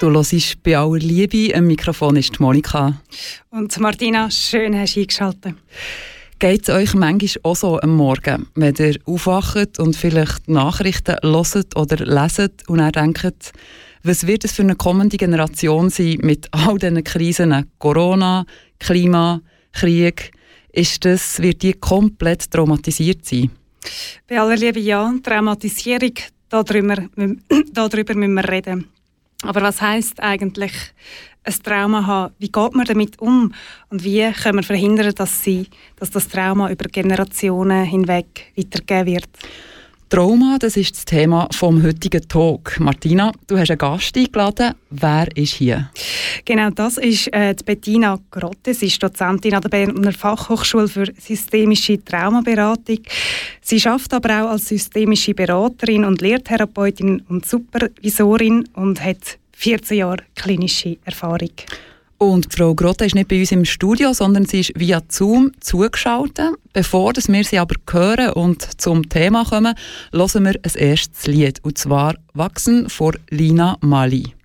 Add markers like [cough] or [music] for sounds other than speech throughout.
Du hörst bei aller Liebe. Am Mikrofon ist Monika. Und Martina, schön hast du eingeschaltet. Geht es euch manchmal auch so am Morgen, wenn ihr aufwacht und vielleicht Nachrichten hört oder leset und dann denkt, was wird es für eine kommende Generation sein mit all diesen Krisen, Corona, Klima, Krieg? Ist das, wird die komplett traumatisiert sein? Bei aller Liebe, ja, Traumatisierung, darüber, [clears throat] darüber müssen wir reden. Aber was heißt eigentlich ein Trauma haben? Wie geht man damit um? Und wie können wir verhindern, dass, sie, dass das Trauma über Generationen hinweg weitergegeben wird? Trauma, das ist das Thema vom heutigen Talk. Martina, du hast einen Gast eingeladen. Wer ist hier? Genau, das ist äh, Bettina Grotte. Sie ist Dozentin an der Berner Fachhochschule für systemische Traumaberatung. Sie schafft aber auch als systemische Beraterin und Lehrtherapeutin und Supervisorin und hat 14 Jahre klinische Erfahrung. Und Frau Grotte ist nicht bei uns im Studio, sondern sie ist via Zoom zugeschaltet. Bevor wir sie aber hören und zum Thema kommen, hören wir ein erstes Lied, und zwar «Wachsen» vor Lina Mali.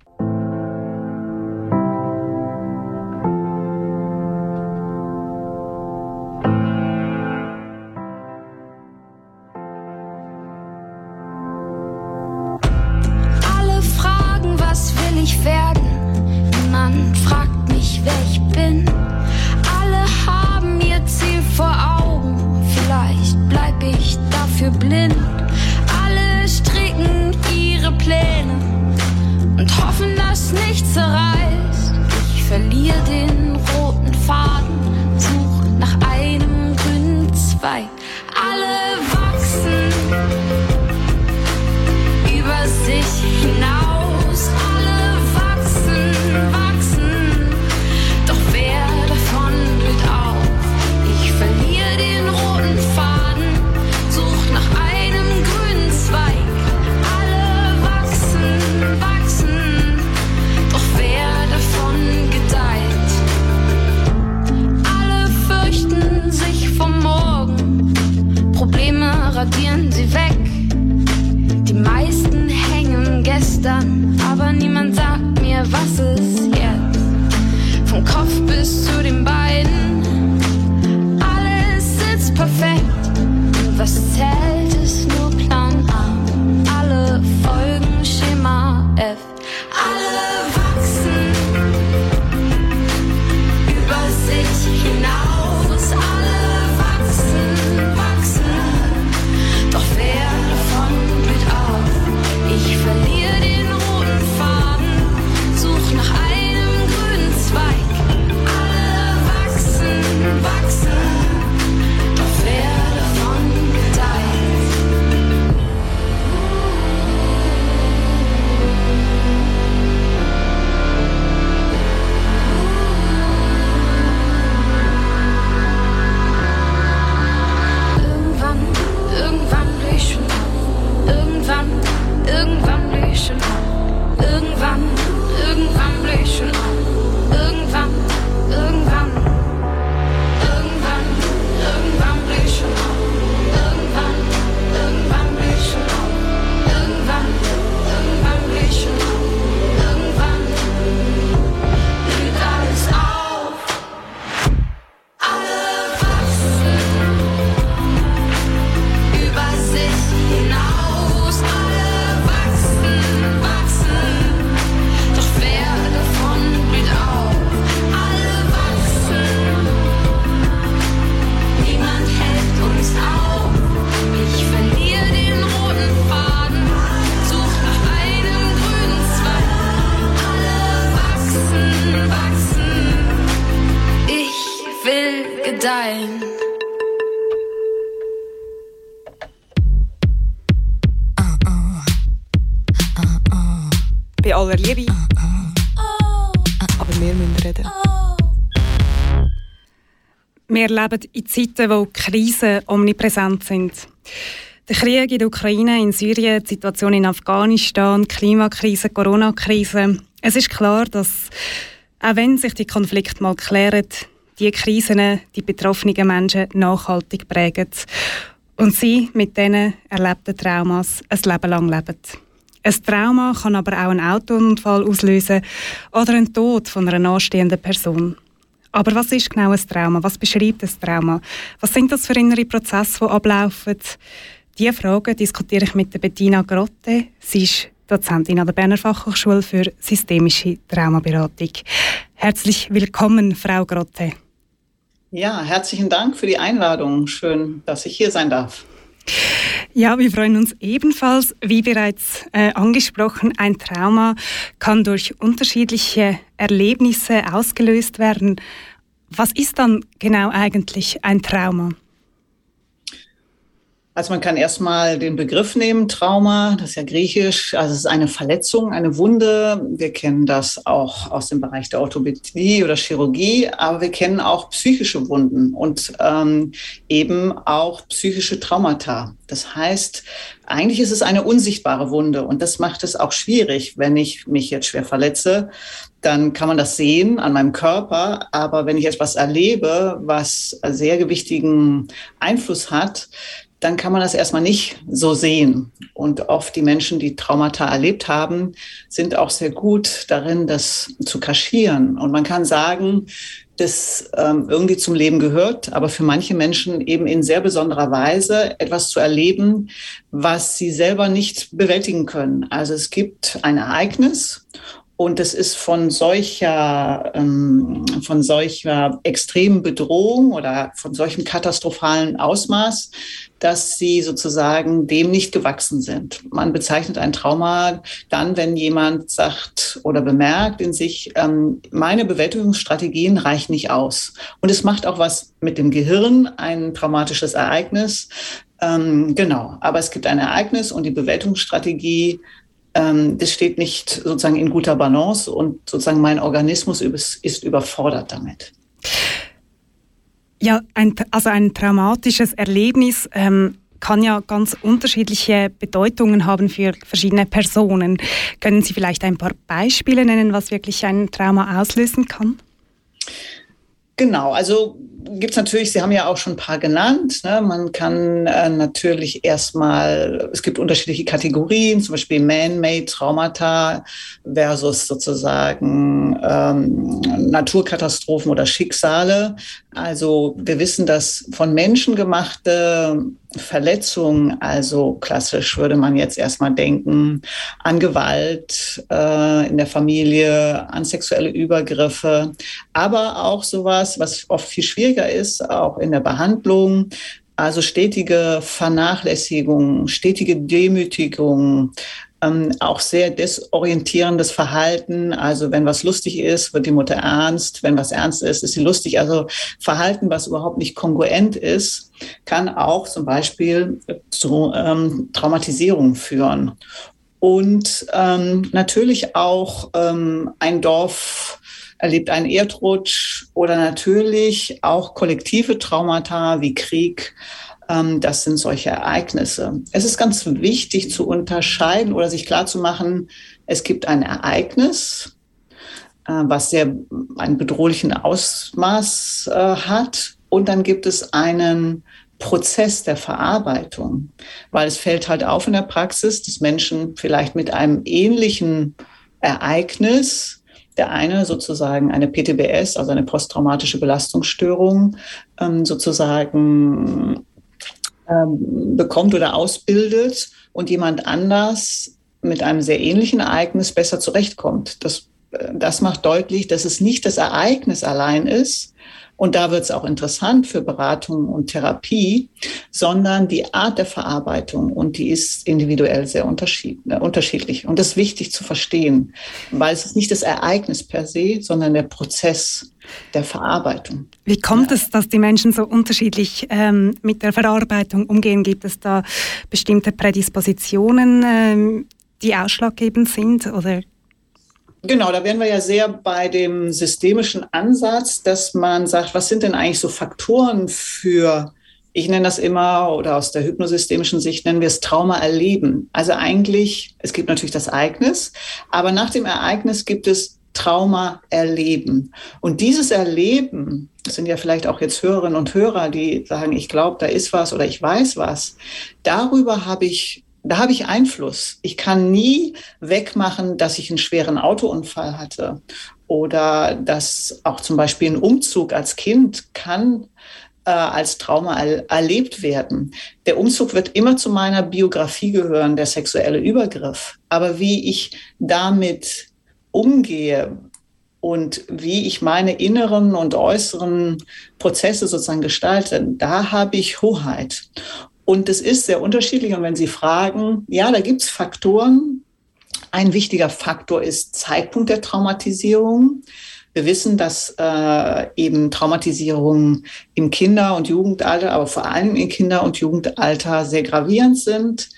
Wir leben in Zeiten, wo Krisen omnipräsent sind. Der Krieg in der Ukraine, in Syrien, die Situation in Afghanistan, Klimakrise, Corona-Krise. Es ist klar, dass, auch wenn sich die Konflikte mal klären, die Krisen die betroffenen Menschen nachhaltig prägen und sie mit diesen erlebten Traumas ein Leben lang leben. Ein Trauma kann aber auch einen Autounfall auslösen oder einen Tod von einer nahestehenden Person. Aber was ist genau ein Trauma? Was beschreibt ein Trauma? Was sind das für innere Prozesse, die ablaufen? Diese Fragen diskutiere ich mit Bettina Grotte. Sie ist Dozentin an der Berner Fachhochschule für systemische Traumaberatung. Herzlich willkommen, Frau Grotte. Ja, herzlichen Dank für die Einladung. Schön, dass ich hier sein darf. Ja, wir freuen uns ebenfalls. Wie bereits äh, angesprochen, ein Trauma kann durch unterschiedliche Erlebnisse ausgelöst werden. Was ist dann genau eigentlich ein Trauma? Also man kann erstmal den Begriff nehmen, Trauma, das ist ja griechisch, also es ist eine Verletzung, eine Wunde. Wir kennen das auch aus dem Bereich der Orthopädie oder Chirurgie, aber wir kennen auch psychische Wunden und ähm, eben auch psychische Traumata. Das heißt, eigentlich ist es eine unsichtbare Wunde und das macht es auch schwierig, wenn ich mich jetzt schwer verletze, dann kann man das sehen an meinem Körper. Aber wenn ich etwas erlebe, was sehr gewichtigen Einfluss hat, dann kann man das erstmal nicht so sehen. Und oft die Menschen, die Traumata erlebt haben, sind auch sehr gut darin, das zu kaschieren. Und man kann sagen, das ähm, irgendwie zum Leben gehört, aber für manche Menschen eben in sehr besonderer Weise etwas zu erleben, was sie selber nicht bewältigen können. Also es gibt ein Ereignis und es ist von solcher, ähm, von solcher extremen Bedrohung oder von solchem katastrophalen Ausmaß, dass sie sozusagen dem nicht gewachsen sind. Man bezeichnet ein Trauma dann, wenn jemand sagt oder bemerkt in sich, ähm, meine Bewältigungsstrategien reichen nicht aus. Und es macht auch was mit dem Gehirn, ein traumatisches Ereignis. Ähm, genau, aber es gibt ein Ereignis und die Bewältigungsstrategie das steht nicht sozusagen in guter Balance und sozusagen mein Organismus ist überfordert damit. Ja, ein, also ein traumatisches Erlebnis ähm, kann ja ganz unterschiedliche Bedeutungen haben für verschiedene Personen. Können Sie vielleicht ein paar Beispiele nennen, was wirklich ein Trauma auslösen kann? Genau, also gibt es natürlich, Sie haben ja auch schon ein paar genannt. Ne? Man kann äh, natürlich erstmal, es gibt unterschiedliche Kategorien, zum Beispiel Man-Made Traumata versus sozusagen ähm, Naturkatastrophen oder Schicksale. Also wir wissen, dass von Menschen gemachte Verletzungen, also klassisch würde man jetzt erstmal denken an Gewalt äh, in der Familie, an sexuelle Übergriffe, aber auch sowas, was oft viel schwieriger ist, auch in der Behandlung, also stetige Vernachlässigung, stetige Demütigung, ähm, auch sehr desorientierendes Verhalten. Also wenn was lustig ist, wird die Mutter ernst. Wenn was ernst ist, ist sie lustig. Also Verhalten, was überhaupt nicht kongruent ist, kann auch zum Beispiel zu ähm, Traumatisierung führen. Und ähm, natürlich auch ähm, ein Dorf erlebt einen Erdrutsch oder natürlich auch kollektive Traumata wie Krieg ähm, das sind solche Ereignisse. Es ist ganz wichtig zu unterscheiden oder sich klarzumachen, es gibt ein Ereignis, äh, was sehr einen bedrohlichen Ausmaß äh, hat. Und dann gibt es einen Prozess der Verarbeitung, weil es fällt halt auf in der Praxis, dass Menschen vielleicht mit einem ähnlichen Ereignis der eine sozusagen eine PTBS, also eine posttraumatische Belastungsstörung, ähm, sozusagen ähm, bekommt oder ausbildet und jemand anders mit einem sehr ähnlichen Ereignis besser zurechtkommt. Das, äh, das macht deutlich, dass es nicht das Ereignis allein ist, und da wird es auch interessant für Beratung und Therapie, sondern die Art der Verarbeitung und die ist individuell sehr äh, unterschiedlich. Und das ist wichtig zu verstehen, weil es ist nicht das Ereignis per se, sondern der Prozess der Verarbeitung. Wie kommt ja. es, dass die Menschen so unterschiedlich ähm, mit der Verarbeitung umgehen? Gibt es da bestimmte Prädispositionen, ähm, die ausschlaggebend sind? Oder Genau, da wären wir ja sehr bei dem systemischen Ansatz, dass man sagt, was sind denn eigentlich so Faktoren für, ich nenne das immer, oder aus der hypnosystemischen Sicht nennen wir es Trauma erleben. Also eigentlich, es gibt natürlich das Ereignis, aber nach dem Ereignis gibt es Trauma erleben. Und dieses Erleben, das sind ja vielleicht auch jetzt Hörerinnen und Hörer, die sagen, ich glaube, da ist was oder ich weiß was, darüber habe ich da habe ich Einfluss. Ich kann nie wegmachen, dass ich einen schweren Autounfall hatte oder dass auch zum Beispiel ein Umzug als Kind kann äh, als Trauma er erlebt werden. Der Umzug wird immer zu meiner Biografie gehören, der sexuelle Übergriff. Aber wie ich damit umgehe und wie ich meine inneren und äußeren Prozesse sozusagen gestalte, da habe ich Hoheit. Und es ist sehr unterschiedlich. Und wenn Sie fragen, ja, da gibt es Faktoren. Ein wichtiger Faktor ist Zeitpunkt der Traumatisierung. Wir wissen, dass äh, eben Traumatisierungen im Kinder- und Jugendalter, aber vor allem im Kinder- und Jugendalter sehr gravierend sind.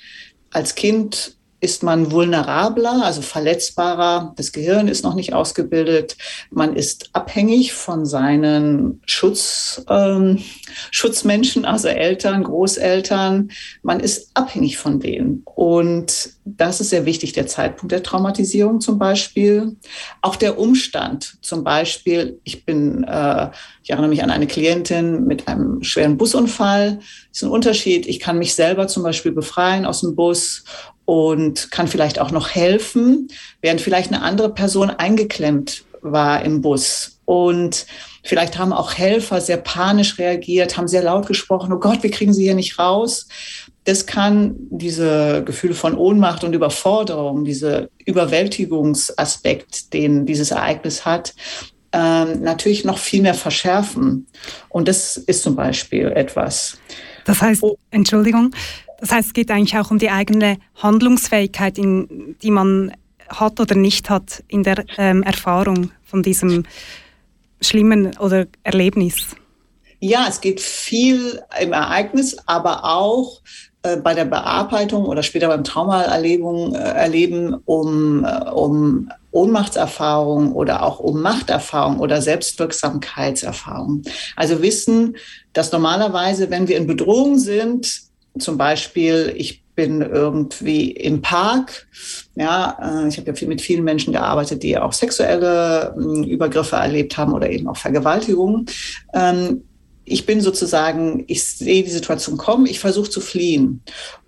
Als Kind ist man vulnerabler, also verletzbarer. Das Gehirn ist noch nicht ausgebildet. Man ist abhängig von seinen Schutz, ähm, Schutzmenschen, also Eltern, Großeltern. Man ist abhängig von denen. Und das ist sehr wichtig, der Zeitpunkt der Traumatisierung zum Beispiel. Auch der Umstand, zum Beispiel, ich bin, äh, ich erinnere mich an eine Klientin mit einem schweren Busunfall. Das ist ein Unterschied. Ich kann mich selber zum Beispiel befreien aus dem Bus und kann vielleicht auch noch helfen, während vielleicht eine andere Person eingeklemmt war im Bus. Und vielleicht haben auch Helfer sehr panisch reagiert, haben sehr laut gesprochen, oh Gott, wir kriegen sie hier nicht raus. Das kann diese Gefühle von Ohnmacht und Überforderung, diese Überwältigungsaspekt, den dieses Ereignis hat, ähm, natürlich noch viel mehr verschärfen. Und das ist zum Beispiel etwas. Das heißt, oh. Entschuldigung, das heißt, es geht eigentlich auch um die eigene Handlungsfähigkeit, in, die man hat oder nicht hat in der ähm, Erfahrung von diesem schlimmen oder Erlebnis. Ja, es geht viel im Ereignis, aber auch äh, bei der Bearbeitung oder später beim Traumaerleben äh, erleben, um, äh, um Ohnmachtserfahrung oder auch um Machterfahrung oder Selbstwirksamkeitserfahrung. Also wissen, dass normalerweise, wenn wir in Bedrohung sind, zum Beispiel, ich bin irgendwie im Park. Ja, äh, ich habe ja viel mit vielen Menschen gearbeitet, die auch sexuelle hm, Übergriffe erlebt haben oder eben auch Vergewaltigungen. Ähm, ich bin sozusagen, ich sehe die Situation kommen, ich versuche zu fliehen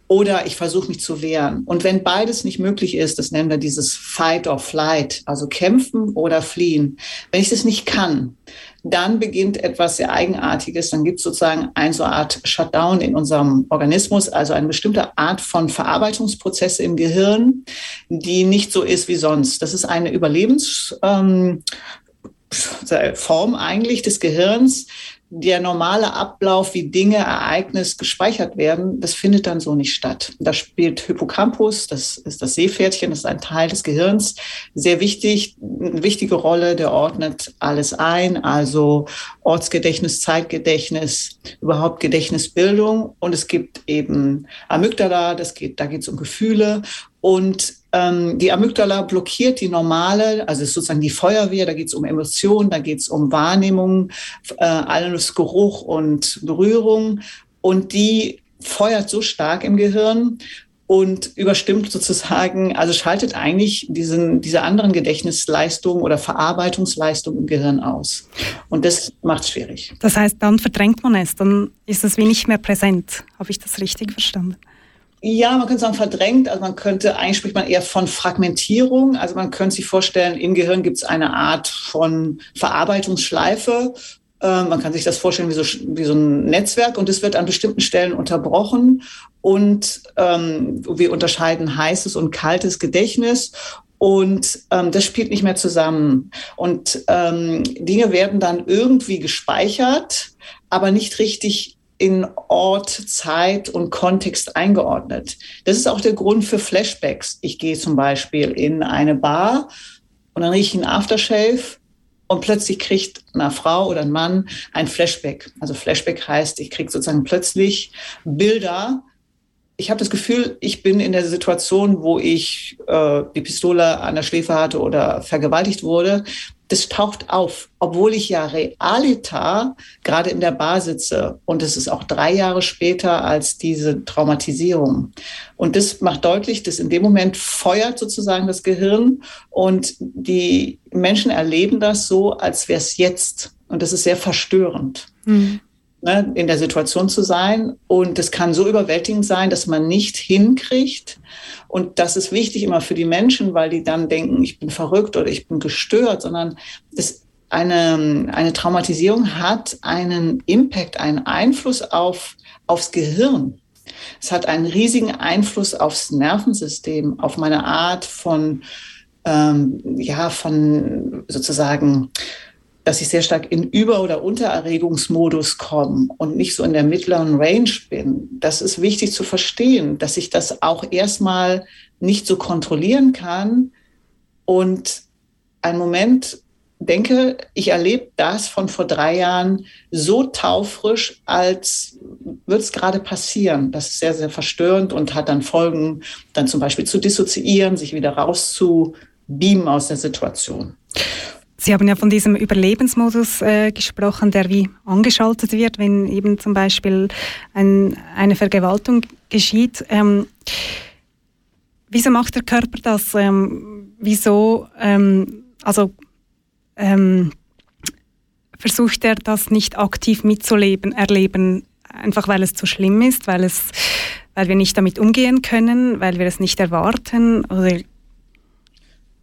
oder ich versuche mich zu wehren. Und wenn beides nicht möglich ist, das nennen wir dieses Fight or Flight, also kämpfen oder fliehen. Wenn ich das nicht kann, dann beginnt etwas sehr Eigenartiges. Dann gibt es sozusagen eine so Art Shutdown in unserem Organismus, also eine bestimmte Art von Verarbeitungsprozesse im Gehirn, die nicht so ist wie sonst. Das ist eine Überlebensform ähm, eigentlich des Gehirns, der normale Ablauf, wie Dinge, Ereignis gespeichert werden, das findet dann so nicht statt. Da spielt Hippocampus, das ist das Seepferdchen, das ist ein Teil des Gehirns, sehr wichtig, eine wichtige Rolle, der ordnet alles ein, also Ortsgedächtnis, Zeitgedächtnis, überhaupt Gedächtnisbildung. Und es gibt eben Amygdala, das geht, da geht es um Gefühle. Und ähm, die Amygdala blockiert die normale, also ist sozusagen die Feuerwehr, da geht es um Emotionen, da geht es um Wahrnehmung, äh, alles Geruch und Berührung. Und die feuert so stark im Gehirn und überstimmt sozusagen, also schaltet eigentlich diesen, diese anderen Gedächtnisleistungen oder Verarbeitungsleistungen im Gehirn aus. Und das macht es schwierig. Das heißt, dann verdrängt man es, dann ist es wie nicht mehr präsent. Habe ich das richtig verstanden? Ja, man könnte sagen verdrängt. Also man könnte, eigentlich spricht man eher von Fragmentierung. Also man könnte sich vorstellen, im Gehirn gibt es eine Art von Verarbeitungsschleife. Äh, man kann sich das vorstellen wie so, wie so ein Netzwerk und es wird an bestimmten Stellen unterbrochen. Und ähm, wir unterscheiden heißes und kaltes Gedächtnis. Und ähm, das spielt nicht mehr zusammen. Und ähm, Dinge werden dann irgendwie gespeichert, aber nicht richtig in Ort, Zeit und Kontext eingeordnet. Das ist auch der Grund für Flashbacks. Ich gehe zum Beispiel in eine Bar und dann rieche ich einen Aftershave und plötzlich kriegt eine Frau oder ein Mann ein Flashback. Also Flashback heißt, ich kriege sozusagen plötzlich Bilder ich habe das Gefühl, ich bin in der Situation, wo ich äh, die Pistole an der Schläfe hatte oder vergewaltigt wurde. Das taucht auf, obwohl ich ja realita gerade in der Bar sitze. Und es ist auch drei Jahre später als diese Traumatisierung. Und das macht deutlich, dass in dem Moment feuert sozusagen das Gehirn und die Menschen erleben das so, als wäre es jetzt. Und das ist sehr verstörend. Mhm ne, in der Situation zu sein. Und es kann so überwältigend sein, dass man nicht hinkriegt. Und das ist wichtig immer für die Menschen, weil die dann denken, ich bin verrückt oder ich bin gestört, sondern es eine, eine Traumatisierung hat einen Impact, einen Einfluss auf, aufs Gehirn. Es hat einen riesigen Einfluss aufs Nervensystem, auf meine Art von, ähm, ja, von sozusagen dass ich sehr stark in Über- oder Untererregungsmodus komme und nicht so in der mittleren Range bin. Das ist wichtig zu verstehen, dass ich das auch erstmal nicht so kontrollieren kann und einen Moment denke, ich erlebe das von vor drei Jahren so taufrisch, als würde es gerade passieren. Das ist sehr, sehr verstörend und hat dann Folgen, dann zum Beispiel zu dissoziieren, sich wieder rauszubeamen aus der Situation. Sie haben ja von diesem Überlebensmodus äh, gesprochen, der wie angeschaltet wird, wenn eben zum Beispiel ein, eine Vergewaltigung geschieht. Ähm, wieso macht der Körper das? Ähm, wieso, ähm, also ähm, versucht er das nicht aktiv mitzuleben, erleben, einfach weil es zu schlimm ist, weil es, weil wir nicht damit umgehen können, weil wir es nicht erwarten oder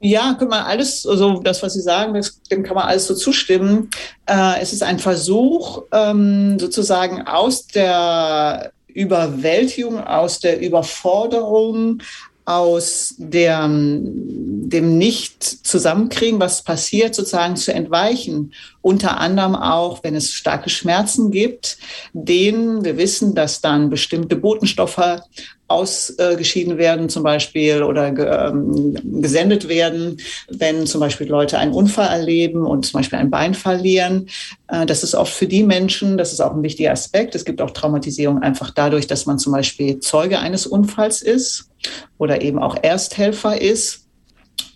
ja, kann man alles, also das, was Sie sagen, das, dem kann man alles so zustimmen. Äh, es ist ein Versuch, ähm, sozusagen aus der Überwältigung, aus der Überforderung, aus der, dem Nicht-Zusammenkriegen, was passiert, sozusagen zu entweichen. Unter anderem auch, wenn es starke Schmerzen gibt, denen wir wissen, dass dann bestimmte Botenstoffe ausgeschieden werden zum Beispiel oder ähm, gesendet werden, wenn zum Beispiel Leute einen Unfall erleben und zum Beispiel ein Bein verlieren. Äh, das ist oft für die Menschen, das ist auch ein wichtiger Aspekt. Es gibt auch Traumatisierung einfach dadurch, dass man zum Beispiel Zeuge eines Unfalls ist oder eben auch Ersthelfer ist.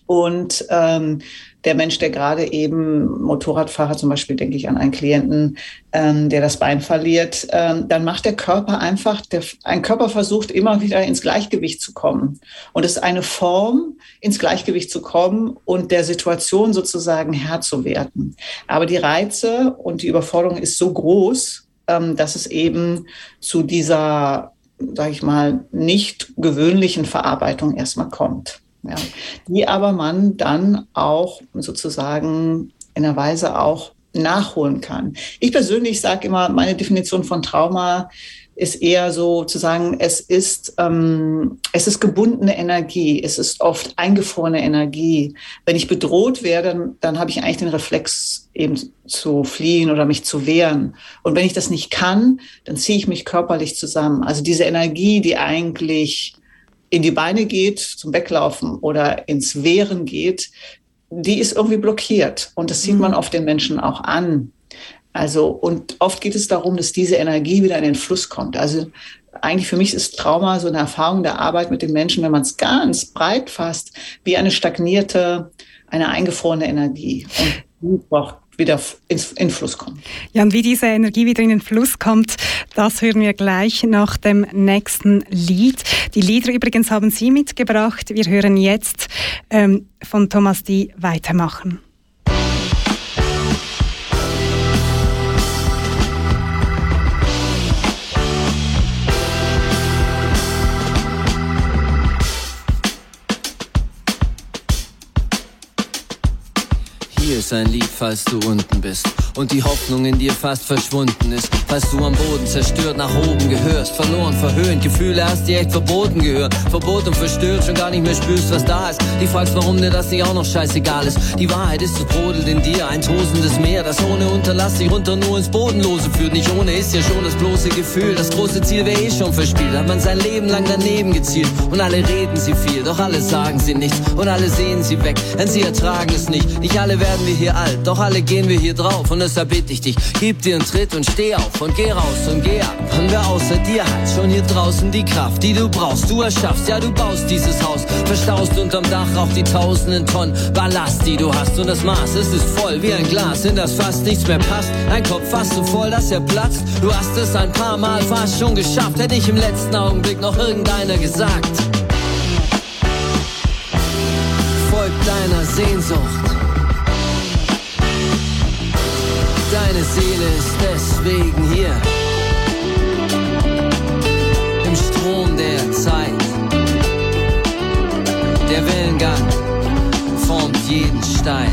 Und ähm, der Mensch, der gerade eben Motorradfahrer, zum Beispiel denke ich an einen Klienten, ähm, der das Bein verliert, ähm, dann macht der Körper einfach, der, ein Körper versucht immer wieder ins Gleichgewicht zu kommen. Und es ist eine Form, ins Gleichgewicht zu kommen und der Situation sozusagen Herr zu werden. Aber die Reize und die Überforderung ist so groß, ähm, dass es eben zu dieser, sage ich mal, nicht gewöhnlichen Verarbeitung erstmal kommt ja, die aber man dann auch sozusagen in einer Weise auch nachholen kann. Ich persönlich sage immer, meine Definition von Trauma ist eher so zu sagen, es ist, ähm, es ist gebundene Energie, es ist oft eingefrorene Energie. Wenn ich bedroht werde, dann, dann habe ich eigentlich den Reflex, eben zu fliehen oder mich zu wehren. Und wenn ich das nicht kann, dann ziehe ich mich körperlich zusammen. Also diese Energie, die eigentlich in die Beine geht, zum Weglaufen oder ins Wehren geht, die ist irgendwie blockiert. Und das sieht man mhm. auf den Menschen auch an. Also, und oft geht es darum, dass diese Energie wieder in den Fluss kommt. Also, eigentlich für mich ist Trauma so eine Erfahrung der Arbeit mit den Menschen, wenn man es ganz breit fasst, wie eine stagnierte, eine eingefrorene Energie. Und die braucht wieder ins, in Fluss kommt. Ja, und wie diese Energie wieder in den Fluss kommt, das hören wir gleich nach dem nächsten Lied. Die Lieder übrigens haben Sie mitgebracht. Wir hören jetzt ähm, von Thomas die weitermachen. Ist ein Lied, falls du unten bist und die Hoffnung in dir fast verschwunden ist. Falls du am Boden zerstört nach oben gehörst, verloren, verhöhnt, Gefühle hast, die echt verboten gehören. Verboten verstört, schon gar nicht mehr spürst, was da ist. Die fragst, warum dir das nicht auch noch scheißegal ist. Die Wahrheit ist, es brodelt in dir ein tosendes Meer, das ohne Unterlass sich runter nur ins Bodenlose führt. Nicht ohne ist ja schon das bloße Gefühl. Das große Ziel wäre eh schon verspielt, hat man sein Leben lang daneben gezielt. Und alle reden sie viel, doch alle sagen sie nichts. Und alle sehen sie weg, denn sie ertragen es nicht. Nicht alle werden wir hier alt, doch alle gehen wir hier drauf. Und deshalb bitte ich dich, gib dir einen Tritt und steh auf und geh raus und geh ab. Und wer außer dir hat schon hier draußen die Kraft, die du brauchst. Du erschaffst, ja, du baust dieses Haus, verstaust unterm Dach auch die tausenden Tonnen Ballast, die du hast. Und das Maß, es ist voll wie ein Glas, in das fast nichts mehr passt. Ein Kopf fast so voll, dass er platzt. Du hast es ein paar Mal fast schon geschafft, hätte ich im letzten Augenblick noch irgendeiner gesagt. Folg deiner Sehnsucht. Seele ist deswegen hier. Im Strom der Zeit. Der Wellengang formt jeden Stein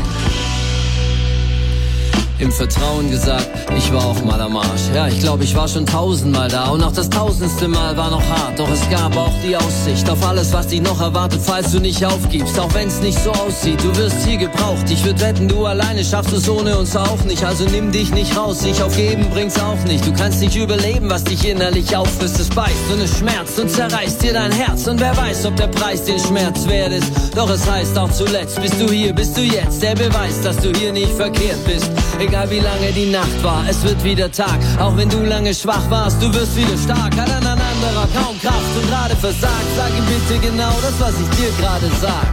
im Vertrauen gesagt, ich war auch mal am Arsch. Ja, ich glaube, ich war schon tausendmal da und auch das tausendste Mal war noch hart. Doch es gab auch die Aussicht auf alles, was dich noch erwartet, falls du nicht aufgibst. Auch wenn's nicht so aussieht, du wirst hier gebraucht. Ich würde wetten, du alleine schaffst es ohne uns auch nicht. Also nimm dich nicht raus, sich aufgeben bringt's auch nicht. Du kannst nicht überleben, was dich innerlich auffrisst. Es beißt und es schmerzt und zerreißt dir dein Herz. Und wer weiß, ob der Preis den Schmerz wert ist. Doch es heißt auch zuletzt, bist du hier, bist du jetzt der Beweis, dass du hier nicht verkehrt bist. Egal wie lange die Nacht war, es wird wieder Tag. Auch wenn du lange schwach warst, du wirst wieder stark. Hat ein anderer kaum Kraft und gerade versagt. Sag ihm bitte genau das, was ich dir gerade sag.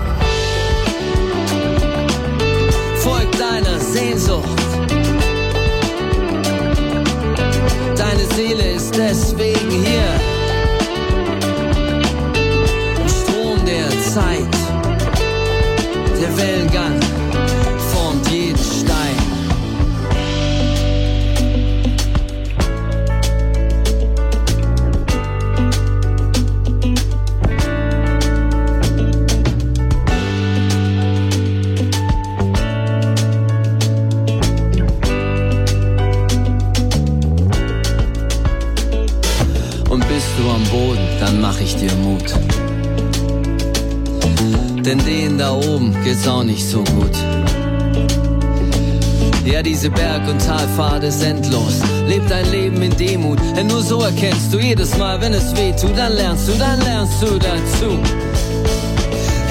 Folg deiner Sehnsucht. Deine Seele ist deswegen hier. Im Strom der Zeit, der Wellengang Denn denen da oben geht's auch nicht so gut. Ja, diese Berg- und Talfahrt ist endlos. Leb dein Leben in Demut, denn nur so erkennst du jedes Mal, wenn es weh tut, dann lernst du, dann lernst du dazu.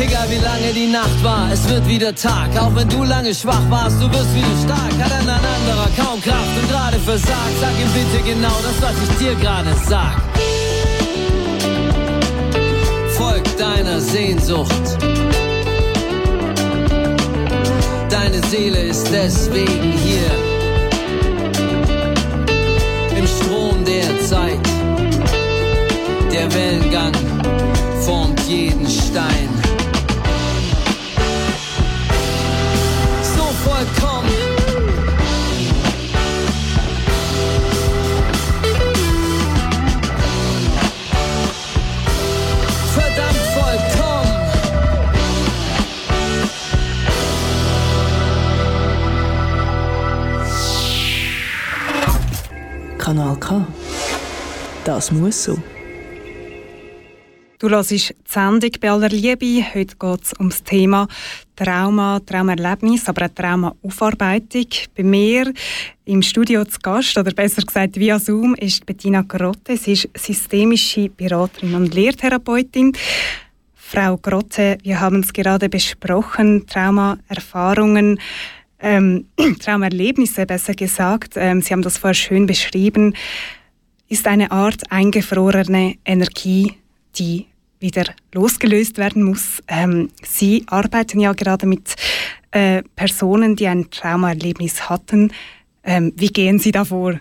Egal wie lange die Nacht war, es wird wieder Tag. Auch wenn du lange schwach warst, du wirst wieder stark. Hat ein anderer kaum Kraft und gerade versagt. Sag ihm bitte genau das, was ich dir gerade sag. Folg deiner Sehnsucht. Deine Seele ist deswegen hier. Im Strom der Zeit. Der Wellengang formt jeden Stein. Kanal K. Das muss so. Du hörst die Sendung bei aller Liebe. Heute geht es um das Thema Trauma, Traumerlebnis, aber auch Traumaaufarbeitung. Bei mir im Studio zu Gast, oder besser gesagt via Zoom, ist Bettina Grotte. Sie ist systemische Beraterin und Lehrtherapeutin. Frau Grotte, wir haben es gerade besprochen, Traumaerfahrungen, ähm, [clears throat] Traumerlebnisse besser gesagt. Ähm, Sie haben das vorher schön beschrieben. Ist eine Art eingefrorene Energie, die wieder losgelöst werden muss. Ähm, Sie arbeiten ja gerade mit äh, Personen, die ein Traumaerlebnis hatten. Ähm, wie gehen Sie da vor?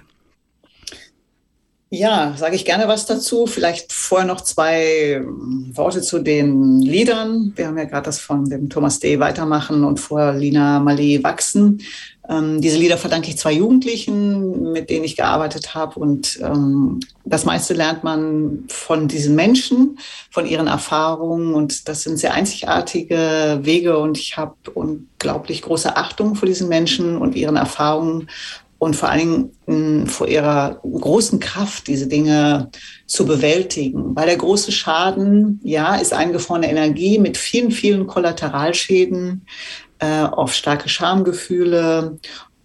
Ja, sage ich gerne was dazu. Vielleicht vorher noch zwei ähm, Worte zu den Liedern. Wir haben ja gerade das von dem Thomas D. Weitermachen und vorher Lina Malé Wachsen. Ähm, diese Lieder verdanke ich zwei Jugendlichen, mit denen ich gearbeitet habe. Und ähm, das meiste lernt man von diesen Menschen, von ihren Erfahrungen. Und das sind sehr einzigartige Wege. Und ich habe unglaublich große Achtung vor diesen Menschen und ihren Erfahrungen und vor allen Dingen vor ihrer großen Kraft, diese Dinge zu bewältigen. Weil der große Schaden, ja, ist eingefrorene Energie mit vielen, vielen Kollateralschäden, äh, oft starke Schamgefühle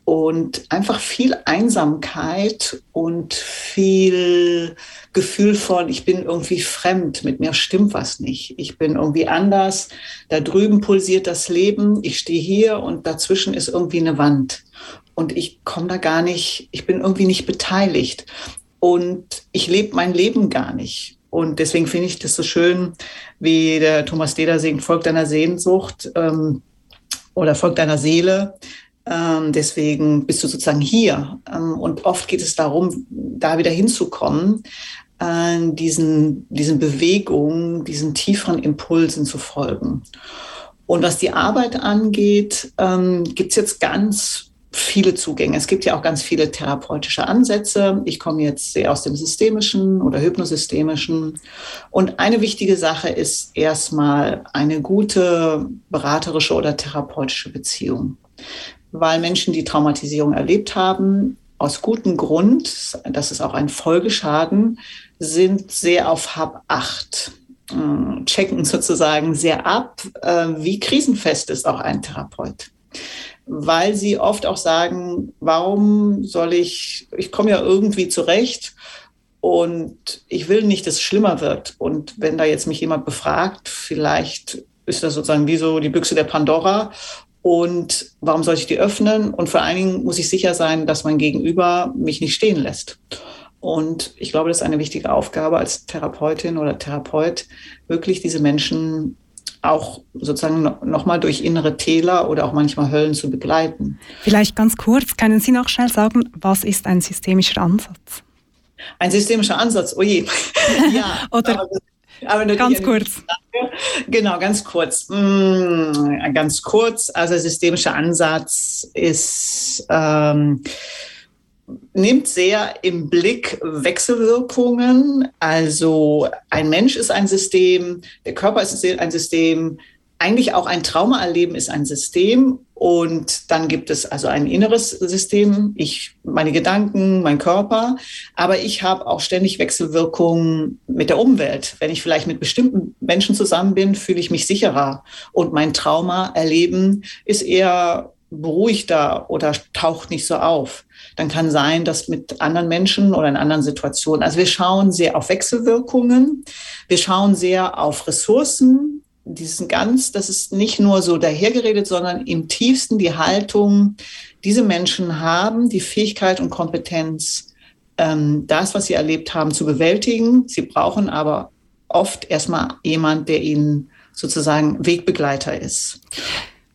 und einfach viel Einsamkeit und viel Gefühl von, ich bin irgendwie fremd, mit mir stimmt was nicht, ich bin irgendwie anders, da drüben pulsiert das Leben, ich stehe hier und dazwischen ist irgendwie eine Wand und ich komme da gar nicht, ich bin irgendwie nicht beteiligt und ich lebe mein Leben gar nicht. Und deswegen finde ich das so schön, wie der Thomas Leder singt, Volk deiner Sehnsucht ähm, oder Volk deiner Seele ähm, deswegen bist du sozusagen hier. Ähm, und oft geht es darum, da wieder hinzukommen, äh, diesen, diesen Bewegungen, diesen tieferen Impulsen zu folgen. Und was die Arbeit angeht, ähm, gibt es jetzt ganz viele Zugänge. Es gibt ja auch ganz viele therapeutische Ansätze. Ich komme jetzt sehr aus dem systemischen oder hypnosystemischen. Und eine wichtige Sache ist erstmal eine gute beraterische oder therapeutische Beziehung weil Menschen, die Traumatisierung erlebt haben, aus gutem Grund, das ist auch ein Folgeschaden, sind sehr auf Hab 8 äh, checken sozusagen sehr ab, äh, wie krisenfest ist auch ein Therapeut. Weil sie oft auch sagen, warum soll ich, ich komme ja irgendwie zurecht und ich will nicht, dass es schlimmer wird. Und wenn da jetzt mich jemand befragt, vielleicht ist das sozusagen wie so die Büchse der Pandora und warum sollte ich die öffnen? Und vor allen Dingen muss ich sicher sein, dass mein Gegenüber mich nicht stehen lässt. Und ich glaube, das ist eine wichtige Aufgabe als Therapeutin oder Therapeut, wirklich diese Menschen auch sozusagen nochmal durch innere Täler oder auch manchmal Höllen zu begleiten. Vielleicht ganz kurz, können Sie noch schnell sagen, was ist ein systemischer Ansatz? Ein systemischer Ansatz, oh je. [laughs] ja, oder aber ganz kurz. Genau, ganz kurz. Mm, ganz kurz. Also systemischer Ansatz ist ähm, nimmt sehr im Blick Wechselwirkungen. Also ein Mensch ist ein System, der Körper ist ein System, eigentlich auch ein Trauma erleben ist ein System und dann gibt es also ein inneres System, ich, meine Gedanken, mein Körper, aber ich habe auch ständig Wechselwirkungen mit der Umwelt. Wenn ich vielleicht mit bestimmten Menschen zusammen bin, fühle ich mich sicherer und mein Trauma erleben ist eher beruhigter oder taucht nicht so auf. Dann kann sein, dass mit anderen Menschen oder in anderen Situationen. Also wir schauen sehr auf Wechselwirkungen. Wir schauen sehr auf Ressourcen diesen ganz, das ist nicht nur so dahergeredet, sondern im tiefsten die Haltung, diese Menschen haben die Fähigkeit und Kompetenz, ähm, das, was sie erlebt haben, zu bewältigen. Sie brauchen aber oft erstmal jemand, der ihnen sozusagen Wegbegleiter ist.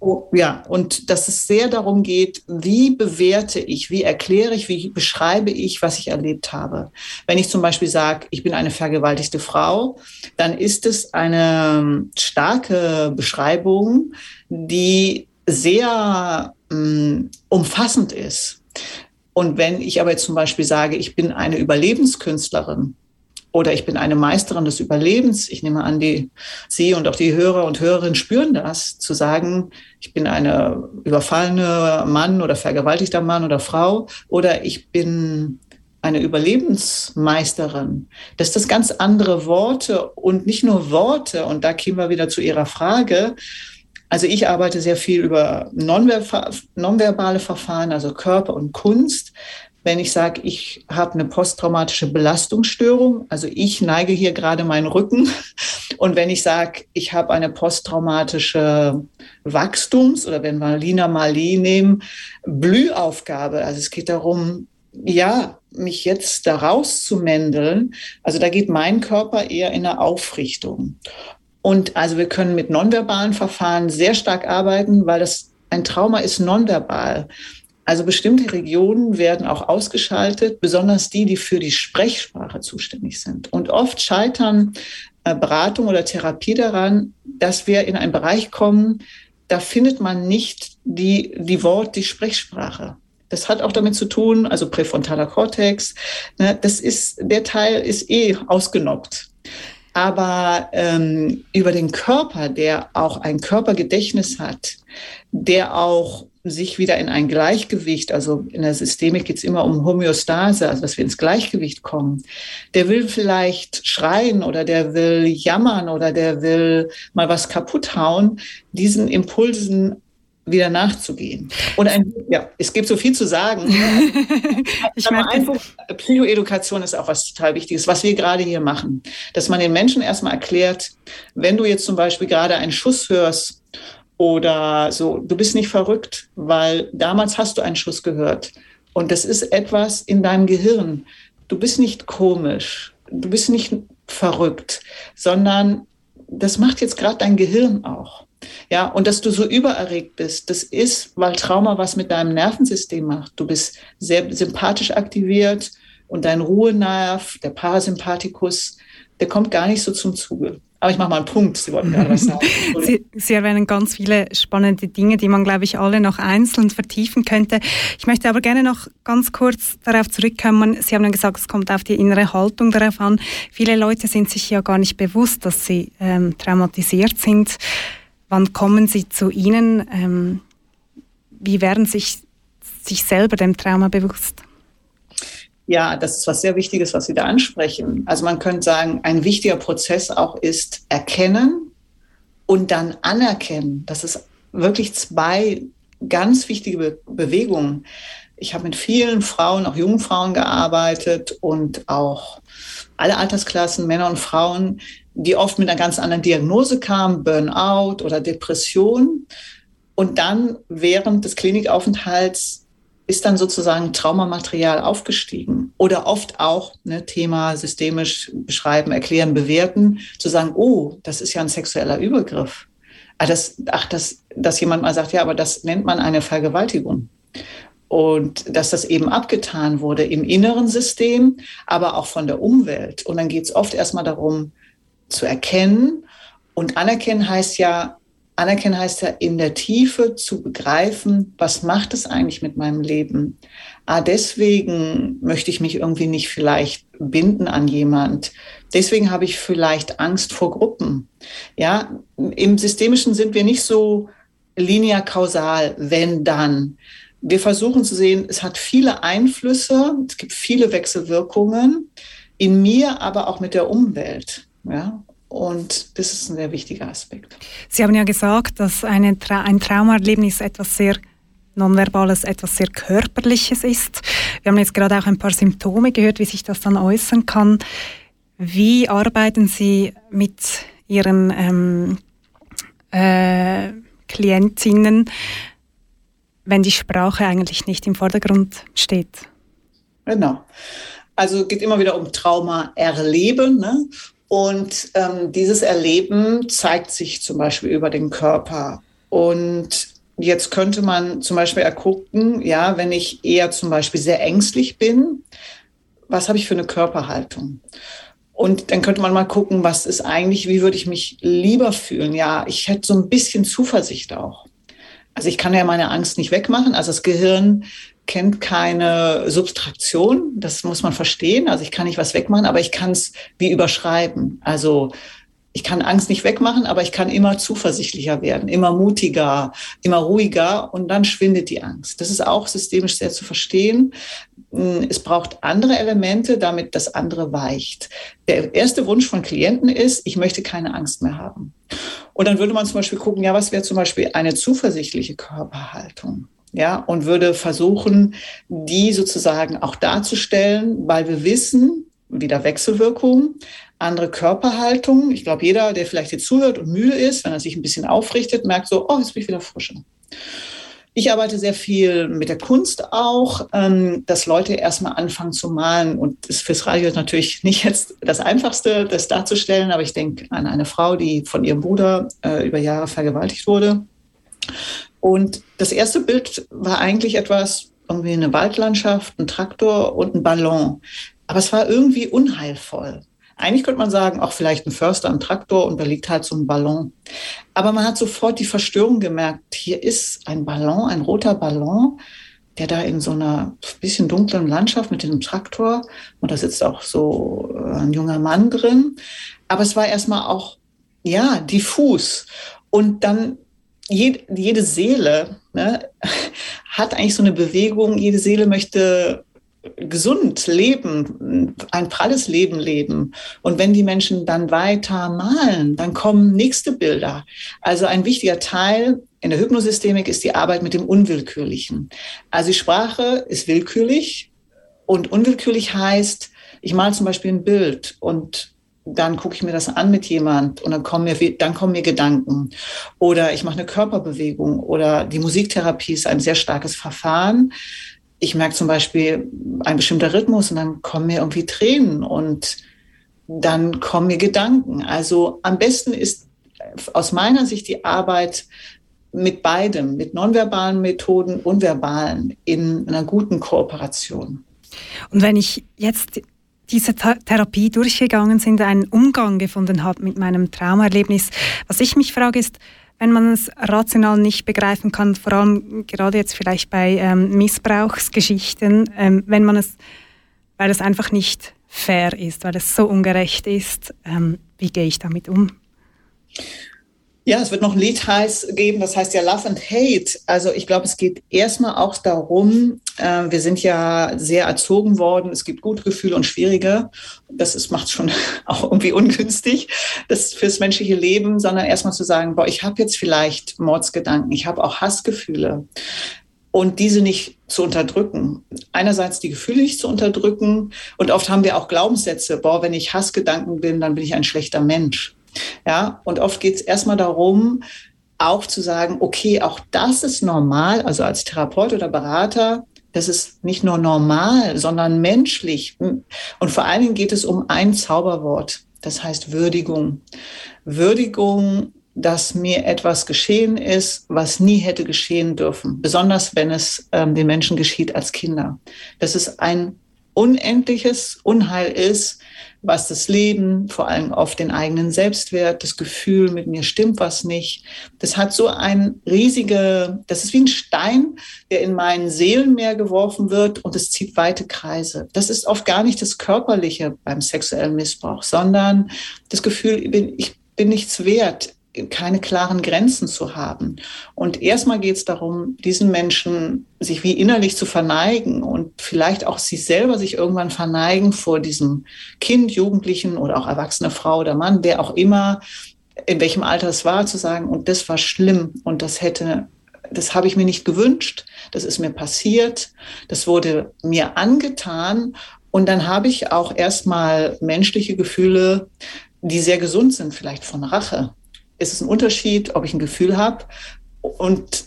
Oh, ja, und dass es sehr darum geht, wie bewerte ich, wie erkläre ich, wie beschreibe ich, was ich erlebt habe. Wenn ich zum Beispiel sage, ich bin eine vergewaltigte Frau, dann ist es eine starke Beschreibung, die sehr ähm, umfassend ist. Und wenn ich aber jetzt zum Beispiel sage, ich bin eine Überlebenskünstlerin, oder ich bin eine Meisterin des Überlebens. Ich nehme an, die Sie und auch die Hörer und Hörerinnen spüren das, zu sagen, ich bin eine überfallene Mann oder vergewaltigter Mann oder Frau oder ich bin eine Überlebensmeisterin. Das sind ganz andere Worte und nicht nur Worte. Und da kämen wir wieder zu Ihrer Frage. Also ich arbeite sehr viel über nonverbale Verfahren, also Körper und Kunst wenn ich sage, ich habe eine posttraumatische Belastungsstörung, also ich neige hier gerade meinen Rücken. [laughs] Und wenn ich sage, ich habe eine posttraumatische Wachstums- oder wenn wir Lina Mali nehmen, Blühaufgabe, also es geht darum, ja, mich jetzt da rauszumändeln. Also da geht mein Körper eher in eine Aufrichtung. Und also wir können mit nonverbalen Verfahren sehr stark arbeiten, weil das ein Trauma ist nonverbal. Also bestimmte Regionen werden auch ausgeschaltet, besonders die, die für die Sprechsprache zuständig sind. Und oft scheitern äh, Beratung oder Therapie daran, dass wir in einen Bereich kommen, da findet man nicht die, die Wort, die Sprechsprache. Das hat auch damit zu tun, also präfrontaler Kortex, ne, das ist, der Teil ist eh ausgenockt. Aber ähm, über den Körper, der auch ein Körpergedächtnis hat, der auch sich wieder in ein Gleichgewicht, also in der Systemik geht es immer um Homöostase, also dass wir ins Gleichgewicht kommen. Der will vielleicht schreien oder der will jammern oder der will mal was kaputt hauen. Diesen Impulsen wieder nachzugehen. Und ein, ja, es gibt so viel zu sagen. [laughs] ich meine, Psychoedukation ist auch was total Wichtiges, was wir gerade hier machen. Dass man den Menschen erstmal erklärt, wenn du jetzt zum Beispiel gerade einen Schuss hörst oder so, du bist nicht verrückt, weil damals hast du einen Schuss gehört. Und das ist etwas in deinem Gehirn. Du bist nicht komisch, du bist nicht verrückt, sondern das macht jetzt gerade dein Gehirn auch. Ja, und dass du so übererregt bist, das ist, weil Trauma was mit deinem Nervensystem macht. Du bist sehr sympathisch aktiviert und dein Ruhenerv, der Parasympathikus, der kommt gar nicht so zum Zuge. Aber ich mache mal einen Punkt. Sie wollten gerade was sagen. [laughs] Sie, Sie, erwähnen ganz viele spannende Dinge, die man, glaube ich, alle noch einzeln vertiefen könnte. Ich möchte aber gerne noch ganz kurz darauf zurückkommen. Sie haben ja gesagt, es kommt auf die innere Haltung darauf an. Viele Leute sind sich ja gar nicht bewusst, dass sie ähm, traumatisiert sind. Wann kommen Sie zu Ihnen? Ähm, wie werden sich sich selber dem Trauma bewusst? Ja, das ist was sehr Wichtiges, was Sie da ansprechen. Also man könnte sagen, ein wichtiger Prozess auch ist erkennen und dann anerkennen. Das ist wirklich zwei ganz wichtige Be Bewegungen. Ich habe mit vielen Frauen, auch jungen Frauen gearbeitet und auch alle Altersklassen, Männer und Frauen, die oft mit einer ganz anderen Diagnose kamen, Burnout oder Depression. Und dann während des Klinikaufenthalts ist dann sozusagen Traumamaterial aufgestiegen. Oder oft auch ne, Thema systemisch beschreiben, erklären, bewerten, zu sagen, oh, das ist ja ein sexueller Übergriff. Ach, das, ach das, dass jemand mal sagt, ja, aber das nennt man eine Vergewaltigung. Und dass das eben abgetan wurde im inneren System, aber auch von der Umwelt. Und dann geht es oft erstmal darum, zu erkennen. Und anerkennen heißt ja, anerkennen heißt ja in der Tiefe zu begreifen, was macht es eigentlich mit meinem Leben? Ah, deswegen möchte ich mich irgendwie nicht vielleicht binden an jemand. Deswegen habe ich vielleicht Angst vor Gruppen. Ja, im Systemischen sind wir nicht so linear kausal, wenn dann. Wir versuchen zu sehen, es hat viele Einflüsse, es gibt viele Wechselwirkungen in mir, aber auch mit der Umwelt. Ja? Und das ist ein sehr wichtiger Aspekt. Sie haben ja gesagt, dass eine Tra ein Traumaerlebnis etwas sehr Nonverbales, etwas sehr Körperliches ist. Wir haben jetzt gerade auch ein paar Symptome gehört, wie sich das dann äußern kann. Wie arbeiten Sie mit Ihren ähm, äh, Klientinnen, wenn die Sprache eigentlich nicht im Vordergrund steht? Genau. Also es geht immer wieder um Trauma erleben. Ne? Und ähm, dieses Erleben zeigt sich zum Beispiel über den Körper. Und jetzt könnte man zum Beispiel ergucken, ja, wenn ich eher zum Beispiel sehr ängstlich bin, was habe ich für eine Körperhaltung? Und dann könnte man mal gucken, was ist eigentlich, wie würde ich mich lieber fühlen? Ja, ich hätte so ein bisschen Zuversicht auch. Also ich kann ja meine Angst nicht wegmachen. Also das Gehirn kennt keine Subtraktion, das muss man verstehen. Also ich kann nicht was wegmachen, aber ich kann es wie überschreiben. Also ich kann Angst nicht wegmachen, aber ich kann immer zuversichtlicher werden, immer mutiger, immer ruhiger und dann schwindet die Angst. Das ist auch systemisch sehr zu verstehen. Es braucht andere Elemente, damit das andere weicht. Der erste Wunsch von Klienten ist, ich möchte keine Angst mehr haben. Und dann würde man zum Beispiel gucken, ja, was wäre zum Beispiel eine zuversichtliche Körperhaltung? Ja, und würde versuchen, die sozusagen auch darzustellen, weil wir wissen, wieder Wechselwirkungen, andere Körperhaltung. Ich glaube, jeder, der vielleicht jetzt zuhört und müde ist, wenn er sich ein bisschen aufrichtet, merkt so, oh, jetzt bin ich wieder frischer. Ich arbeite sehr viel mit der Kunst auch, ähm, dass Leute erstmal anfangen zu malen. Und das fürs Radio natürlich [laughs] nicht jetzt das Einfachste, das darzustellen, aber ich denke an eine Frau, die von ihrem Bruder äh, über Jahre vergewaltigt wurde. Und das erste Bild war eigentlich etwas, irgendwie eine Waldlandschaft, ein Traktor und ein Ballon. Aber es war irgendwie unheilvoll. Eigentlich könnte man sagen, auch vielleicht ein Förster, ein Traktor und da liegt halt so ein Ballon. Aber man hat sofort die Verstörung gemerkt, hier ist ein Ballon, ein roter Ballon, der da in so einer bisschen dunklen Landschaft mit dem Traktor und da sitzt auch so äh, ein junger Mann drin. Aber es war erstmal auch, ja, diffus. Und dann jede, jede Seele ne, [laughs] hat eigentlich so eine Bewegung. Jede Seele möchte gesund leben, ein pralles Leben leben. Und wenn die Menschen dann weiter malen, dann kommen nächste Bilder. Also ein wichtiger Teil in der Hypnosystemik ist die Arbeit mit dem Unwillkürlichen. Also die Sprache ist willkürlich und unwillkürlich heißt, ich male zum Beispiel ein Bild und dann gucke ich mir das an mit jemand und dann kommen mir, dann kommen mir Gedanken. Oder ich mache eine Körperbewegung oder die Musiktherapie ist ein sehr starkes Verfahren ich merke zum Beispiel ein bestimmter Rhythmus und dann kommen mir irgendwie Tränen und dann kommen mir Gedanken. Also am besten ist aus meiner Sicht die Arbeit mit beidem, mit nonverbalen Methoden und verbalen in einer guten Kooperation. Und wenn ich jetzt diese Therapie durchgegangen sind, einen Umgang gefunden habe mit meinem Traumaerlebnis, was ich mich frage ist, wenn man es rational nicht begreifen kann, vor allem gerade jetzt vielleicht bei ähm, Missbrauchsgeschichten, ähm, wenn man es, weil es einfach nicht fair ist, weil es so ungerecht ist, ähm, wie gehe ich damit um? Ja, es wird noch ein Lied heiß geben, das heißt ja Love and Hate. Also ich glaube, es geht erstmal auch darum, äh, wir sind ja sehr erzogen worden, es gibt gute Gefühle und schwierige. Das macht es schon [laughs] auch irgendwie ungünstig das fürs menschliche Leben, sondern erstmal zu sagen, boah, ich habe jetzt vielleicht Mordsgedanken, ich habe auch Hassgefühle und diese nicht zu unterdrücken. Einerseits die Gefühle nicht zu unterdrücken und oft haben wir auch Glaubenssätze, boah, wenn ich Hassgedanken bin, dann bin ich ein schlechter Mensch. Ja, und oft geht es erstmal darum, auch zu sagen, okay, auch das ist normal, also als Therapeut oder Berater, das ist nicht nur normal, sondern menschlich. Und vor allen Dingen geht es um ein Zauberwort, das heißt Würdigung. Würdigung, dass mir etwas geschehen ist, was nie hätte geschehen dürfen, besonders wenn es ähm, den Menschen geschieht als Kinder. Dass es ein unendliches Unheil ist, was das Leben, vor allem auf den eigenen Selbstwert, das Gefühl, mit mir stimmt was nicht. Das hat so ein riesige, das ist wie ein Stein, der in meinen Seelenmeer geworfen wird und es zieht weite Kreise. Das ist oft gar nicht das Körperliche beim sexuellen Missbrauch, sondern das Gefühl, ich bin nichts wert keine klaren Grenzen zu haben. Und erstmal geht es darum, diesen Menschen sich wie innerlich zu verneigen und vielleicht auch sich selber sich irgendwann verneigen vor diesem Kind, Jugendlichen oder auch erwachsene Frau oder Mann, wer auch immer, in welchem Alter es war, zu sagen, und das war schlimm und das hätte, das habe ich mir nicht gewünscht, das ist mir passiert, das wurde mir angetan und dann habe ich auch erstmal menschliche Gefühle, die sehr gesund sind, vielleicht von Rache ist es ein Unterschied, ob ich ein Gefühl habe und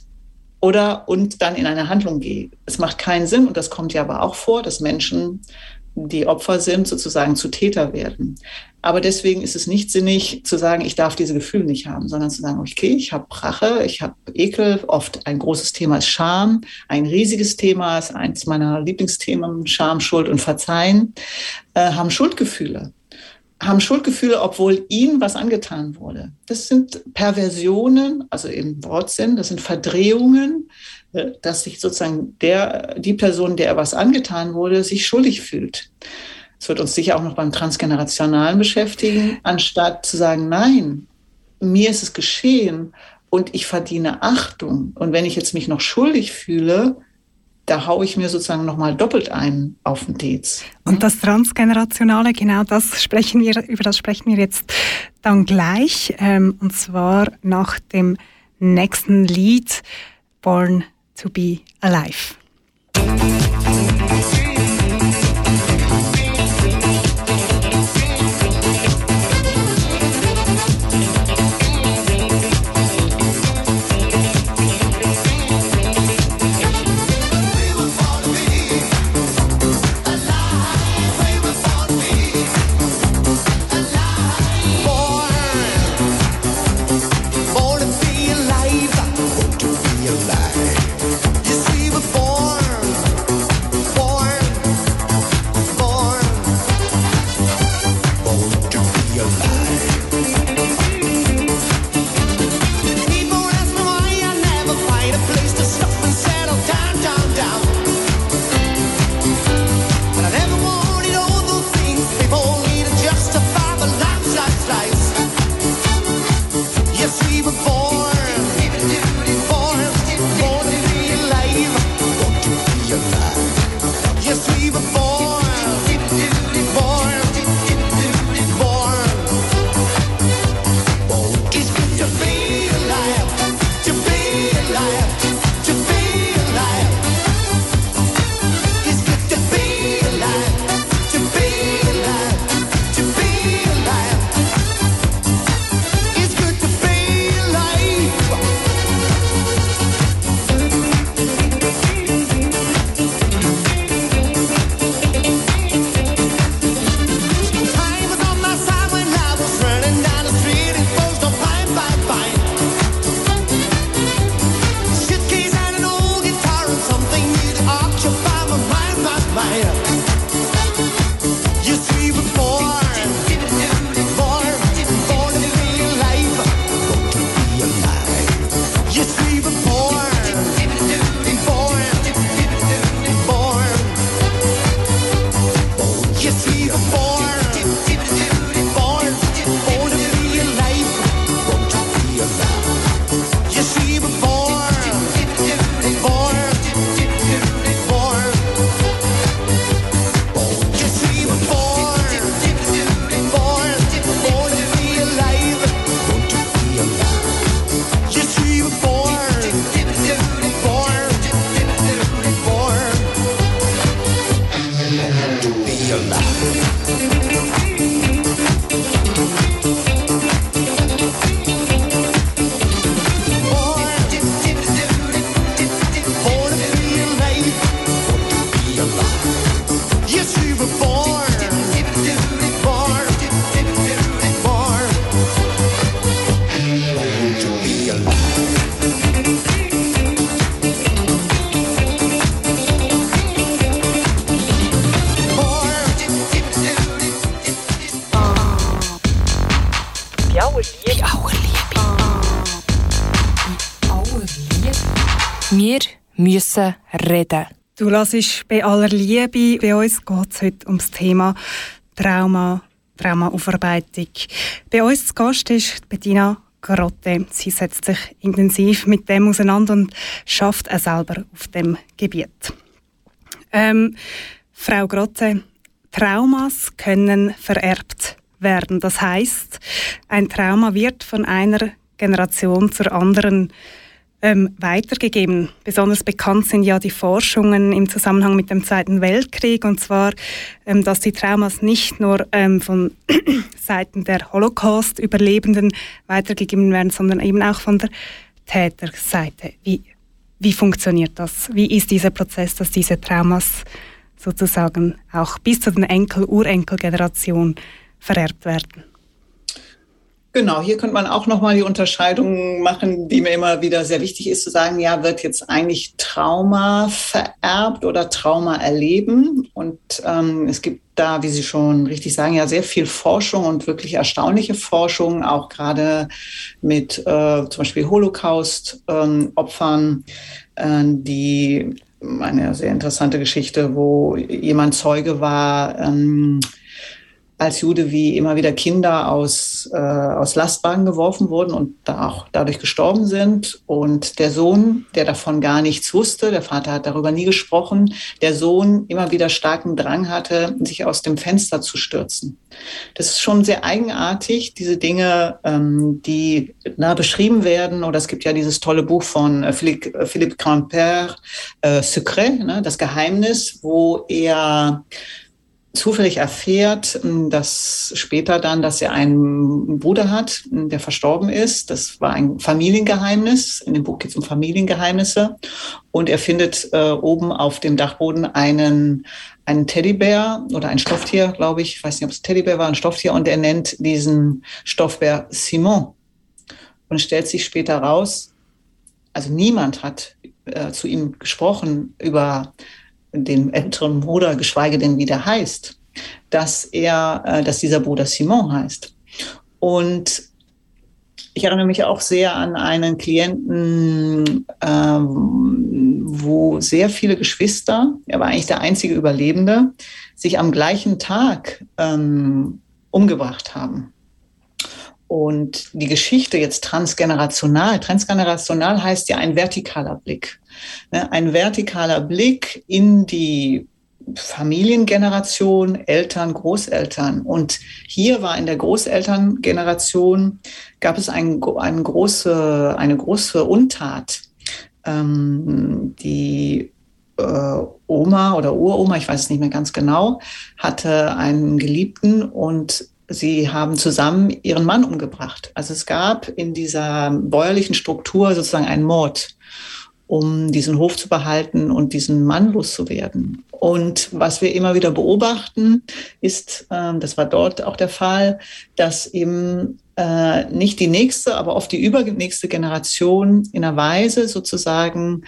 oder und dann in eine Handlung gehe. Es macht keinen Sinn, und das kommt ja aber auch vor, dass Menschen, die Opfer sind, sozusagen zu Täter werden. Aber deswegen ist es nicht sinnig zu sagen, ich darf diese Gefühle nicht haben, sondern zu sagen, okay, ich habe Rache, ich habe Ekel. Oft ein großes Thema ist Scham, ein riesiges Thema ist eins meiner Lieblingsthemen, Scham, Schuld und Verzeihen, äh, haben Schuldgefühle haben Schuldgefühle, obwohl ihnen was angetan wurde. Das sind Perversionen, also im Wortsinn, das sind Verdrehungen, äh, dass sich sozusagen der, die Person, der was angetan wurde, sich schuldig fühlt. Das wird uns sicher auch noch beim Transgenerationalen beschäftigen, anstatt zu sagen, nein, mir ist es geschehen und ich verdiene Achtung. Und wenn ich jetzt mich noch schuldig fühle, da haue ich mir sozusagen nochmal doppelt ein auf den Dez. Und das Transgenerationale, genau das sprechen wir, über das sprechen wir jetzt dann gleich. Ähm, und zwar nach dem nächsten Lied Born to be Alive. your life. Reden. Du lassest bei aller Liebe. Bei uns geht es heute ums Thema Trauma, Traumaaufarbeitung. Bei uns zu Gast ist Bettina Grotte. Sie setzt sich intensiv mit dem auseinander und schafft auch selber auf dem Gebiet. Ähm, Frau Grotte, Traumas können vererbt werden. Das heißt, ein Trauma wird von einer Generation zur anderen ähm, weitergegeben. Besonders bekannt sind ja die Forschungen im Zusammenhang mit dem Zweiten Weltkrieg und zwar, ähm, dass die Traumas nicht nur ähm, von [clears throat] Seiten der Holocaust-Überlebenden weitergegeben werden, sondern eben auch von der Täterseite. Wie, wie funktioniert das? Wie ist dieser Prozess, dass diese Traumas sozusagen auch bis zu den Enkel-Urenkel-Generation vererbt werden? Genau, hier könnte man auch nochmal die Unterscheidung machen, die mir immer wieder sehr wichtig ist, zu sagen, ja, wird jetzt eigentlich Trauma vererbt oder Trauma erleben? Und ähm, es gibt da, wie Sie schon richtig sagen, ja sehr viel Forschung und wirklich erstaunliche Forschung, auch gerade mit äh, zum Beispiel Holocaust-Opfern, ähm, äh, die eine sehr interessante Geschichte, wo jemand Zeuge war, ähm, als Jude, wie immer wieder Kinder aus, äh, aus Lastwagen geworfen wurden und da auch dadurch gestorben sind. Und der Sohn, der davon gar nichts wusste, der Vater hat darüber nie gesprochen, der Sohn immer wieder starken Drang hatte, sich aus dem Fenster zu stürzen. Das ist schon sehr eigenartig, diese Dinge, ähm, die na, beschrieben werden. Oder es gibt ja dieses tolle Buch von äh, Philippe, äh, Philippe Grandpère, äh, Secret, ne, das Geheimnis, wo er zufällig erfährt, hm, dass später dann, dass er einen Bruder hat, hm, der verstorben ist. Das war ein Familiengeheimnis. In dem Buch geht es um Familiengeheimnisse. Und er findet äh, oben auf dem Dachboden einen, einen Teddybär oder ein Stofftier, glaube ich. Ich weiß nicht, ob es Teddybär war, ein Stofftier. Und er nennt diesen Stoffbär Simon. Und stellt sich später raus, also niemand hat äh, zu ihm gesprochen über den älteren Bruder, geschweige denn wie der heißt, dass er, äh, dass dieser Bruder Simon heißt. Und ich erinnere mich auch sehr an einen Klienten, ähm, wo sehr viele Geschwister, er war eigentlich der einzige Überlebende, sich am gleichen Tag ähm, umgebracht haben. Und die Geschichte jetzt transgenerational, transgenerational heißt ja ein vertikaler Blick. Ne, ein vertikaler Blick in die Familiengeneration, Eltern, Großeltern. Und hier war in der Großelterngeneration, gab es ein, eine, große, eine große Untat. Ähm, die äh, Oma oder Uroma, ich weiß es nicht mehr ganz genau, hatte einen Geliebten und sie haben zusammen ihren Mann umgebracht. Also es gab in dieser bäuerlichen Struktur sozusagen einen Mord um diesen Hof zu behalten und diesen Mann loszuwerden. Und was wir immer wieder beobachten, ist, äh, das war dort auch der Fall, dass eben äh, nicht die nächste, aber oft die übernächste Generation in einer Weise sozusagen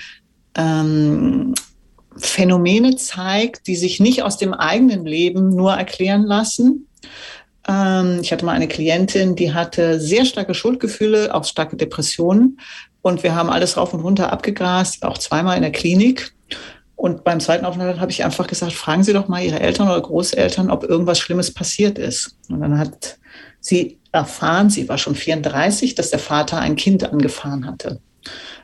ähm, Phänomene zeigt, die sich nicht aus dem eigenen Leben nur erklären lassen. Ähm, ich hatte mal eine Klientin, die hatte sehr starke Schuldgefühle, auch starke Depressionen und wir haben alles rauf und runter abgegrast, auch zweimal in der Klinik. Und beim zweiten Aufenthalt habe ich einfach gesagt, fragen Sie doch mal Ihre Eltern oder Großeltern, ob irgendwas Schlimmes passiert ist. Und dann hat sie erfahren, sie war schon 34, dass der Vater ein Kind angefahren hatte.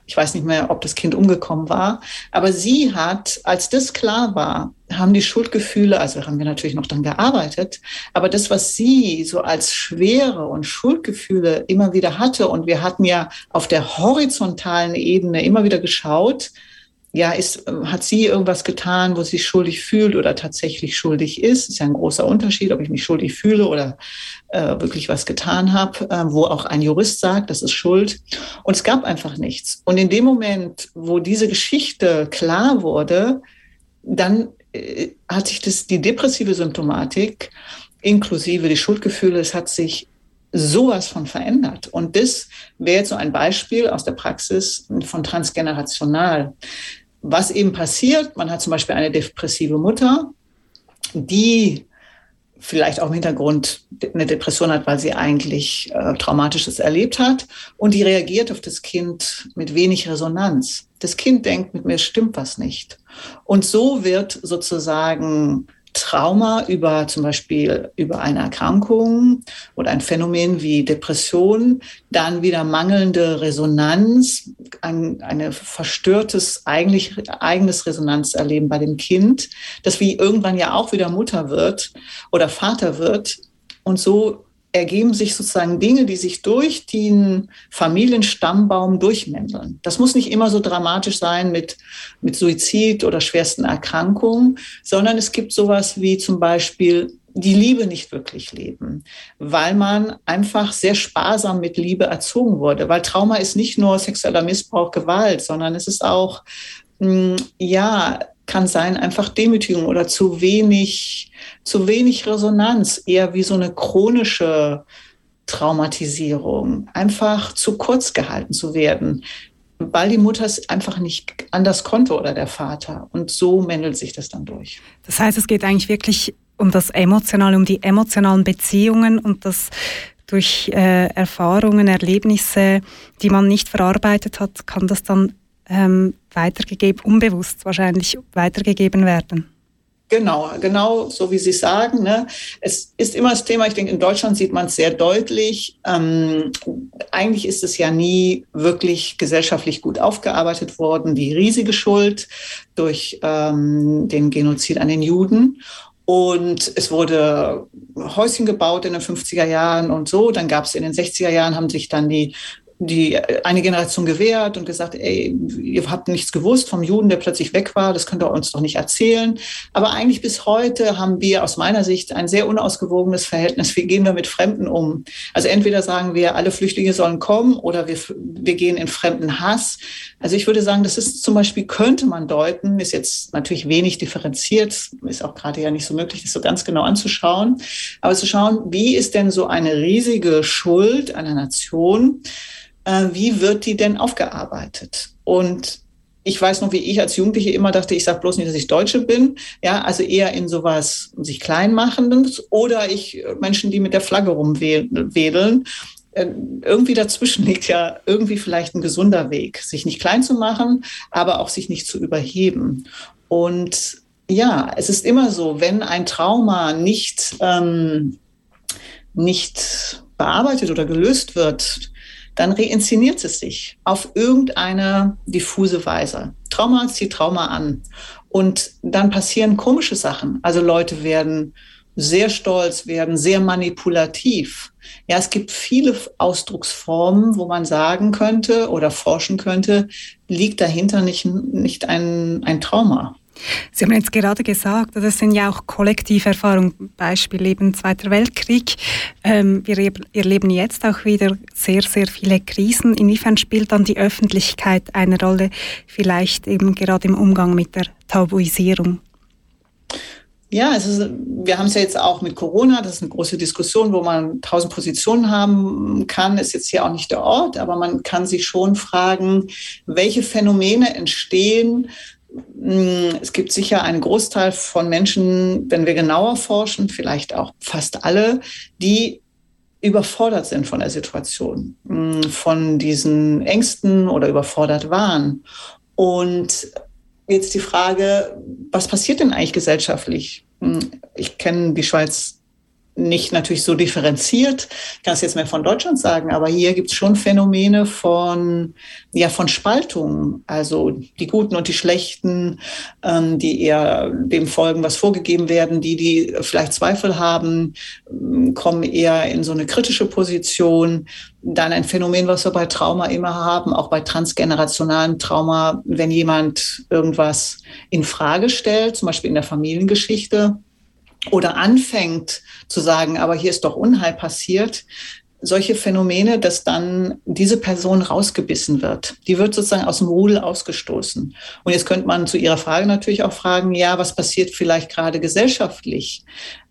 Ich weiß nicht mehr, ob das Kind umgekommen war. Aber sie hat, als das klar war, haben die Schuldgefühle, also haben wir natürlich noch dann gearbeitet, aber das, was sie so als Schwere und Schuldgefühle immer wieder hatte, und wir hatten ja auf der horizontalen Ebene immer wieder geschaut, ja, ist, hat sie irgendwas getan, wo sie schuldig fühlt oder tatsächlich schuldig ist? Ist ja ein großer Unterschied, ob ich mich schuldig fühle oder äh, wirklich was getan habe, äh, wo auch ein Jurist sagt, das ist Schuld. Und es gab einfach nichts. Und in dem Moment, wo diese Geschichte klar wurde, dann hat sich das, die depressive Symptomatik inklusive die Schuldgefühle, es hat sich sowas von verändert. Und das wäre jetzt so ein Beispiel aus der Praxis von transgenerational was eben passiert, man hat zum Beispiel eine depressive Mutter, die vielleicht auch im Hintergrund eine Depression hat, weil sie eigentlich äh, Traumatisches erlebt hat. Und die reagiert auf das Kind mit wenig Resonanz. Das Kind denkt, mit mir stimmt was nicht. Und so wird sozusagen Trauma über zum Beispiel über eine Erkrankung oder ein Phänomen wie Depression, dann wieder mangelnde Resonanz, ein eine verstörtes eigentlich eigenes Resonanzerleben bei dem Kind, das wie irgendwann ja auch wieder Mutter wird oder Vater wird. Und so ergeben sich sozusagen Dinge, die sich durch den Familienstammbaum durchmänteln. Das muss nicht immer so dramatisch sein mit, mit Suizid oder schwersten Erkrankungen, sondern es gibt sowas wie zum Beispiel die Liebe nicht wirklich leben, weil man einfach sehr sparsam mit Liebe erzogen wurde. Weil Trauma ist nicht nur sexueller Missbrauch, Gewalt, sondern es ist auch, hm, ja, kann sein einfach Demütigung oder zu wenig, zu wenig Resonanz, eher wie so eine chronische Traumatisierung, einfach zu kurz gehalten zu werden, weil die Mutter es einfach nicht anders konnte oder der Vater. Und so mändelt sich das dann durch. Das heißt, es geht eigentlich wirklich um das Emotionale, um die emotionalen Beziehungen und das durch äh, Erfahrungen, Erlebnisse, die man nicht verarbeitet hat, kann das dann ähm, weitergegeben, unbewusst wahrscheinlich weitergegeben werden. Genau, genau so wie Sie sagen. Ne? Es ist immer das Thema, ich denke, in Deutschland sieht man es sehr deutlich. Ähm, eigentlich ist es ja nie wirklich gesellschaftlich gut aufgearbeitet worden, die riesige Schuld durch ähm, den Genozid an den Juden. Und es wurde Häuschen gebaut in den 50er Jahren und so. Dann gab es in den 60er Jahren, haben sich dann die die eine Generation gewehrt und gesagt, ey, ihr habt nichts gewusst vom Juden, der plötzlich weg war, das könnt ihr uns doch nicht erzählen. Aber eigentlich bis heute haben wir aus meiner Sicht ein sehr unausgewogenes Verhältnis. Wie gehen wir mit Fremden um? Also entweder sagen wir, alle Flüchtlinge sollen kommen oder wir, wir gehen in fremden Hass. Also ich würde sagen, das ist zum Beispiel, könnte man deuten, ist jetzt natürlich wenig differenziert, ist auch gerade ja nicht so möglich, das so ganz genau anzuschauen, aber zu schauen, wie ist denn so eine riesige Schuld einer Nation, äh, wie wird die denn aufgearbeitet? Und ich weiß noch, wie ich als Jugendliche immer dachte, ich sage bloß nicht, dass ich Deutsche bin. Ja, also eher in sowas sich klein machendes oder ich äh, Menschen, die mit der Flagge rumwedeln. Äh, irgendwie dazwischen liegt ja irgendwie vielleicht ein gesunder Weg, sich nicht klein zu machen, aber auch sich nicht zu überheben. Und ja, es ist immer so, wenn ein Trauma nicht, ähm, nicht bearbeitet oder gelöst wird, dann reinszeniert es sich auf irgendeine diffuse Weise. Trauma zieht Trauma an. Und dann passieren komische Sachen. Also Leute werden sehr stolz, werden sehr manipulativ. Ja, es gibt viele Ausdrucksformen, wo man sagen könnte oder forschen könnte, liegt dahinter nicht, nicht ein, ein Trauma. Sie haben jetzt gerade gesagt, das sind ja auch Kollektiverfahrungen, Beispiel eben Zweiter Weltkrieg. Ähm, wir erleben jetzt auch wieder sehr, sehr viele Krisen. Inwiefern spielt dann die Öffentlichkeit eine Rolle, vielleicht eben gerade im Umgang mit der Tabuisierung? Ja, ist, wir haben es ja jetzt auch mit Corona, das ist eine große Diskussion, wo man tausend Positionen haben kann, ist jetzt hier auch nicht der Ort, aber man kann sich schon fragen, welche Phänomene entstehen, es gibt sicher einen Großteil von Menschen, wenn wir genauer forschen, vielleicht auch fast alle, die überfordert sind von der Situation, hm, von diesen Ängsten oder überfordert waren. Und jetzt die Frage, was passiert denn eigentlich gesellschaftlich? Hm, ich kenne die Schweiz nicht natürlich so differenziert, ich kann es jetzt mehr von Deutschland sagen, aber hier gibt es schon Phänomene von, ja, von Spaltung. Also die Guten und die Schlechten, ähm, die eher dem folgen, was vorgegeben werden, die, die vielleicht Zweifel haben, ähm, kommen eher in so eine kritische Position. Dann ein Phänomen, was wir bei Trauma immer haben, auch bei transgenerationalem Trauma, wenn jemand irgendwas in Frage stellt, zum Beispiel in der Familiengeschichte, oder anfängt zu sagen, aber hier ist doch Unheil passiert, solche Phänomene, dass dann diese Person rausgebissen wird. Die wird sozusagen aus dem Rudel ausgestoßen. Und jetzt könnte man zu Ihrer Frage natürlich auch fragen, ja, was passiert vielleicht gerade gesellschaftlich?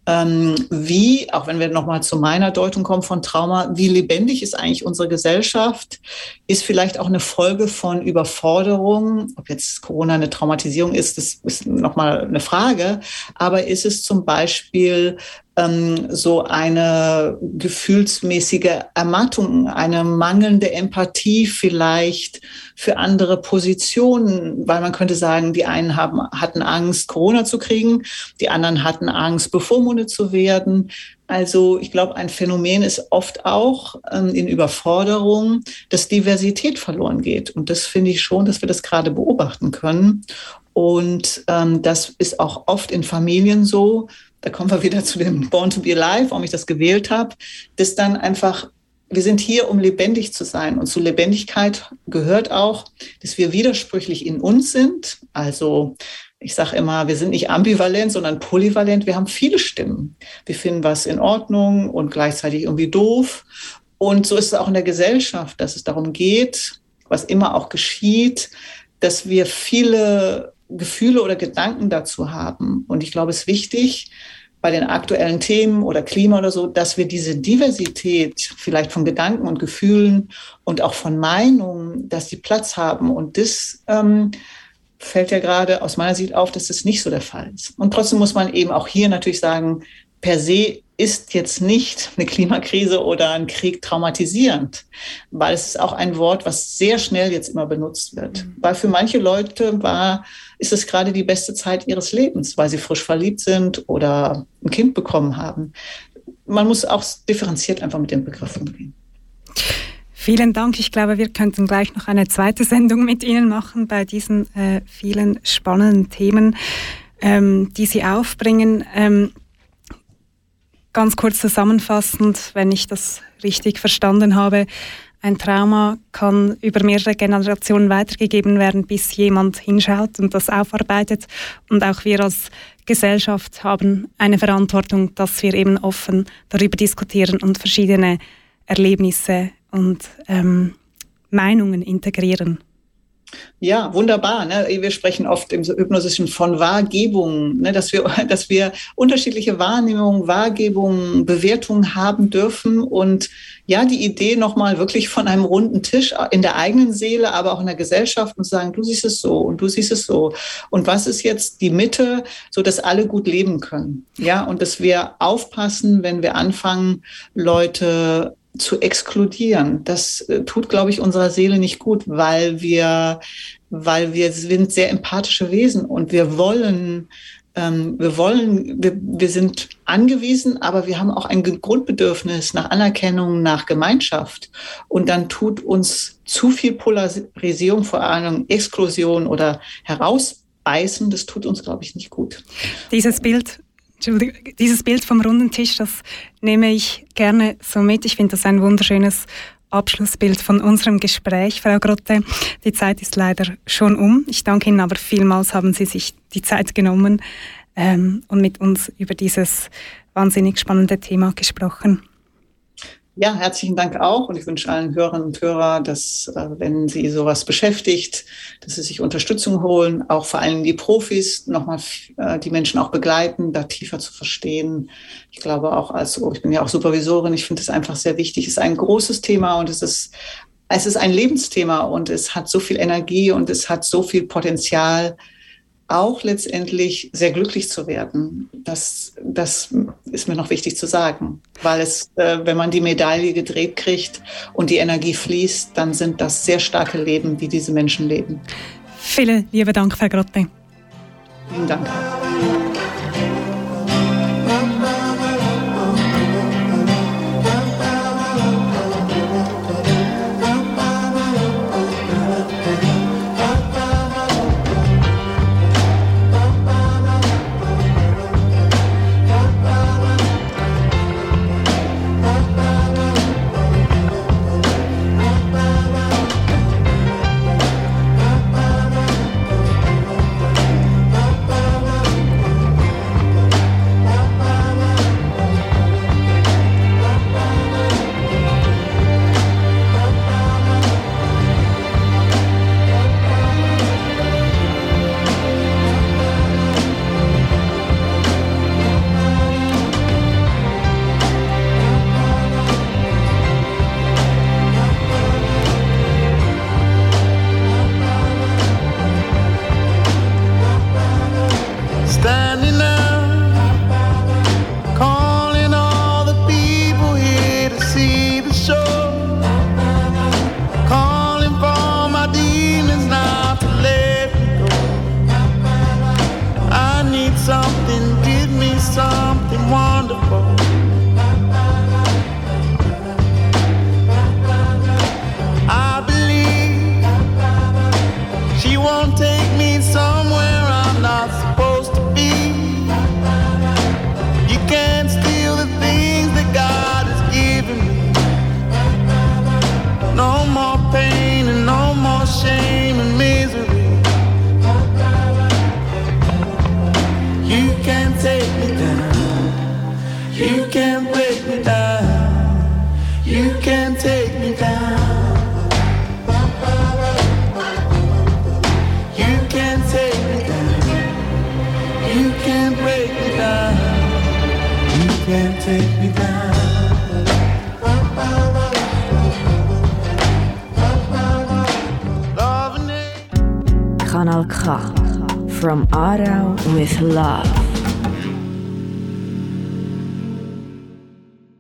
Ähm, wie, auch wenn wir nochmal zu meiner Deutung kommen von Trauma, wie lebendig ist eigentlich unsere Gesellschaft, ist vielleicht auch eine Folge von Überforderung. Ob jetzt Corona eine Traumatisierung ist, das ist nochmal eine Frage. Aber ist es zum Beispiel ähm, so eine gefühlsmäßige Ermattung, eine mangelnde Empathie vielleicht für andere Positionen, weil man könnte sagen, die einen haben, hatten Angst, Corona zu kriegen, die anderen hatten Angst, bevormundet zu werden. Also ich glaube, ein Phänomen ist oft auch ähm, in Überforderung, dass Diversität verloren geht. Und das finde ich schon, dass wir das gerade beobachten können. Und ähm, das ist auch oft in Familien so, da kommen wir wieder zu dem Born to be Alive, warum ich das gewählt habe, dass dann einfach, wir sind hier, um lebendig zu sein. Und zu Lebendigkeit gehört auch, dass wir widersprüchlich in uns sind. Also ich sage immer, wir sind nicht ambivalent, sondern polyvalent. Wir haben viele Stimmen. Wir finden was in Ordnung und gleichzeitig irgendwie doof. Und so ist es auch in der Gesellschaft, dass es darum geht, was immer auch geschieht, dass wir viele Gefühle oder Gedanken dazu haben. Und ich glaube, es ist wichtig bei den aktuellen Themen oder Klima oder so, dass wir diese Diversität vielleicht von Gedanken und Gefühlen und auch von Meinungen, dass die Platz haben. Und das ähm, fällt ja gerade aus meiner Sicht auf, dass das nicht so der Fall ist. Und trotzdem muss man eben auch hier natürlich sagen, per se ist jetzt nicht eine Klimakrise oder ein Krieg traumatisierend, weil es ist auch ein Wort, was sehr schnell jetzt immer benutzt wird. Mhm. Weil für manche Leute war, ist es gerade die beste Zeit ihres Lebens, weil sie frisch verliebt sind oder ein Kind bekommen haben. Man muss auch differenziert einfach mit den Begriffen umgehen. Vielen Dank. Ich glaube, wir könnten gleich noch eine zweite Sendung mit Ihnen machen bei diesen äh, vielen spannenden Themen, ähm, die Sie aufbringen. Ähm, Ganz kurz zusammenfassend, wenn ich das richtig verstanden habe, ein Trauma kann über mehrere Generationen weitergegeben werden, bis jemand hinschaut und das aufarbeitet. Und auch wir als Gesellschaft haben eine Verantwortung, dass wir eben offen darüber diskutieren und verschiedene Erlebnisse und ähm, Meinungen integrieren. Ja, wunderbar. Ne? Wir sprechen oft im Hypnosischen von Wahrgebungen, ne? dass, wir, [laughs] dass wir unterschiedliche Wahrnehmungen, Wahrgebungen, Bewertungen haben dürfen. Und ja, die Idee nochmal wirklich von einem runden Tisch in der eigenen Seele, aber auch in der Gesellschaft und sagen, du siehst es so und du siehst es so. Und was ist jetzt die Mitte, so dass alle gut leben können? Ja, und dass wir aufpassen, wenn wir anfangen, Leute zu exkludieren. Das äh, tut, glaube ich, unserer Seele nicht gut, weil wir, weil wir sind sehr empathische Wesen und wir wollen, ähm, wir wollen, wir, wir sind angewiesen, aber wir haben auch ein Grundbedürfnis nach Anerkennung, nach Gemeinschaft. Und dann tut uns zu viel Polarisierung, vor allem Exklusion oder Herausbeißen, das tut uns, glaube ich, nicht gut. Dieses Bild dieses Bild vom runden Tisch, das nehme ich gerne so mit. Ich finde das ein wunderschönes Abschlussbild von unserem Gespräch, Frau Grotte. Die Zeit ist leider schon um. Ich danke Ihnen aber vielmals, haben Sie sich die Zeit genommen ähm, und mit uns über dieses wahnsinnig spannende Thema gesprochen. Ja, herzlichen Dank auch. Und ich wünsche allen Hörerinnen und Hörern, dass, äh, wenn Sie sowas beschäftigt, dass Sie sich Unterstützung holen, auch vor allem die Profis, nochmal äh, die Menschen auch begleiten, da tiefer zu verstehen. Ich glaube auch als, oh, ich bin ja auch Supervisorin, ich finde es einfach sehr wichtig. Es ist ein großes Thema und es ist, es ist ein Lebensthema und es hat so viel Energie und es hat so viel Potenzial, auch letztendlich sehr glücklich zu werden. Das, das ist mir noch wichtig zu sagen, weil es, äh, wenn man die Medaille gedreht kriegt und die Energie fließt, dann sind das sehr starke Leben, die diese Menschen leben. Vielen lieben Dank, Frau Grotte. Vielen Dank. Love.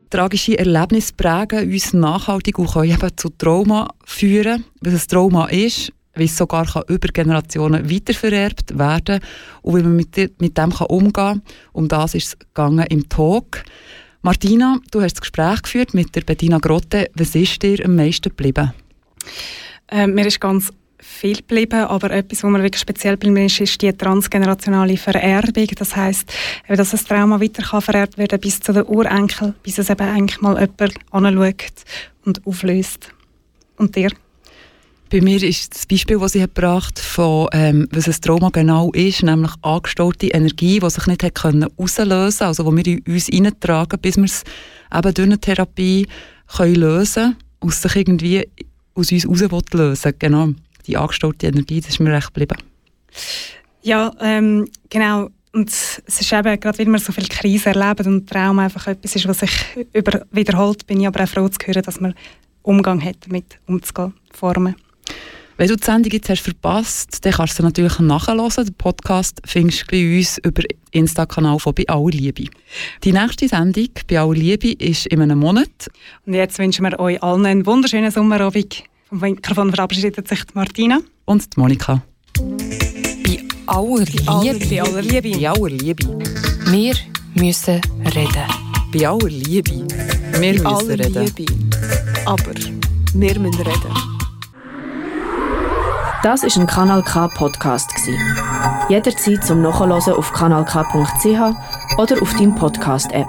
Tragische Erlebnisse prägen uns nachhaltig und können eben zu Trauma führen. Was ein Trauma ist, wie es sogar kann über Generationen weitervererbt werden und wie man mit, mit dem kann umgehen kann. Um das ist es gegangen im Talk. Martina, du hast das Gespräch geführt mit der Bettina Grotte. Was ist dir am meisten geblieben? Äh, mir ist ganz viel geblieben, aber etwas, was mir wirklich speziell geblieben ist, ist die transgenerationale Vererbung. Das heißt, dass das Trauma weiter kann vererbt werden bis zu den Urenkel, bis es eben eigentlich mal jemand anschaut und auflöst. Und dir? Bei mir ist das Beispiel, das sie gebracht von ähm, was ein Trauma genau ist, nämlich angestaute Energie, die sich nicht hat können auslösen also die wir in uns hineintragen, bis wir es eben durch eine Therapie können lösen aus sich irgendwie aus uns raus lösen Genau, die angestaute Energie, das ist mir recht geblieben. Ja, ähm, genau. Und es ist eben, gerade weil wir so viele Krisen erleben und Traum einfach etwas ist, was sich über wiederholt, bin ich aber auch froh zu hören, dass man Umgang hat, damit umzugehen, Formen. Wenn du die Sendung jetzt hast verpasst, dann kannst du sie natürlich nachhören. Den Podcast findest du bei uns über den Insta-Kanal von «Bei aller Liebe». Die nächste Sendung «Bei aller Liebe» ist in einem Monat. Und jetzt wünschen wir euch allen einen wunderschönen Sommerabend. Vom Mikrofon verabschiedet sich die Martina. Und die Monika. Bei aller Liebe. Bei aller Liebe. Bei aller Liebe. Wir müssen reden. Bei aller Liebe. Wir müssen aller reden. Liebe. Aber wir müssen reden. Das ist ein Kanal K Podcast gsi. Jederzeit zum Nachhören auf kanalk.ch oder auf deinem Podcast App.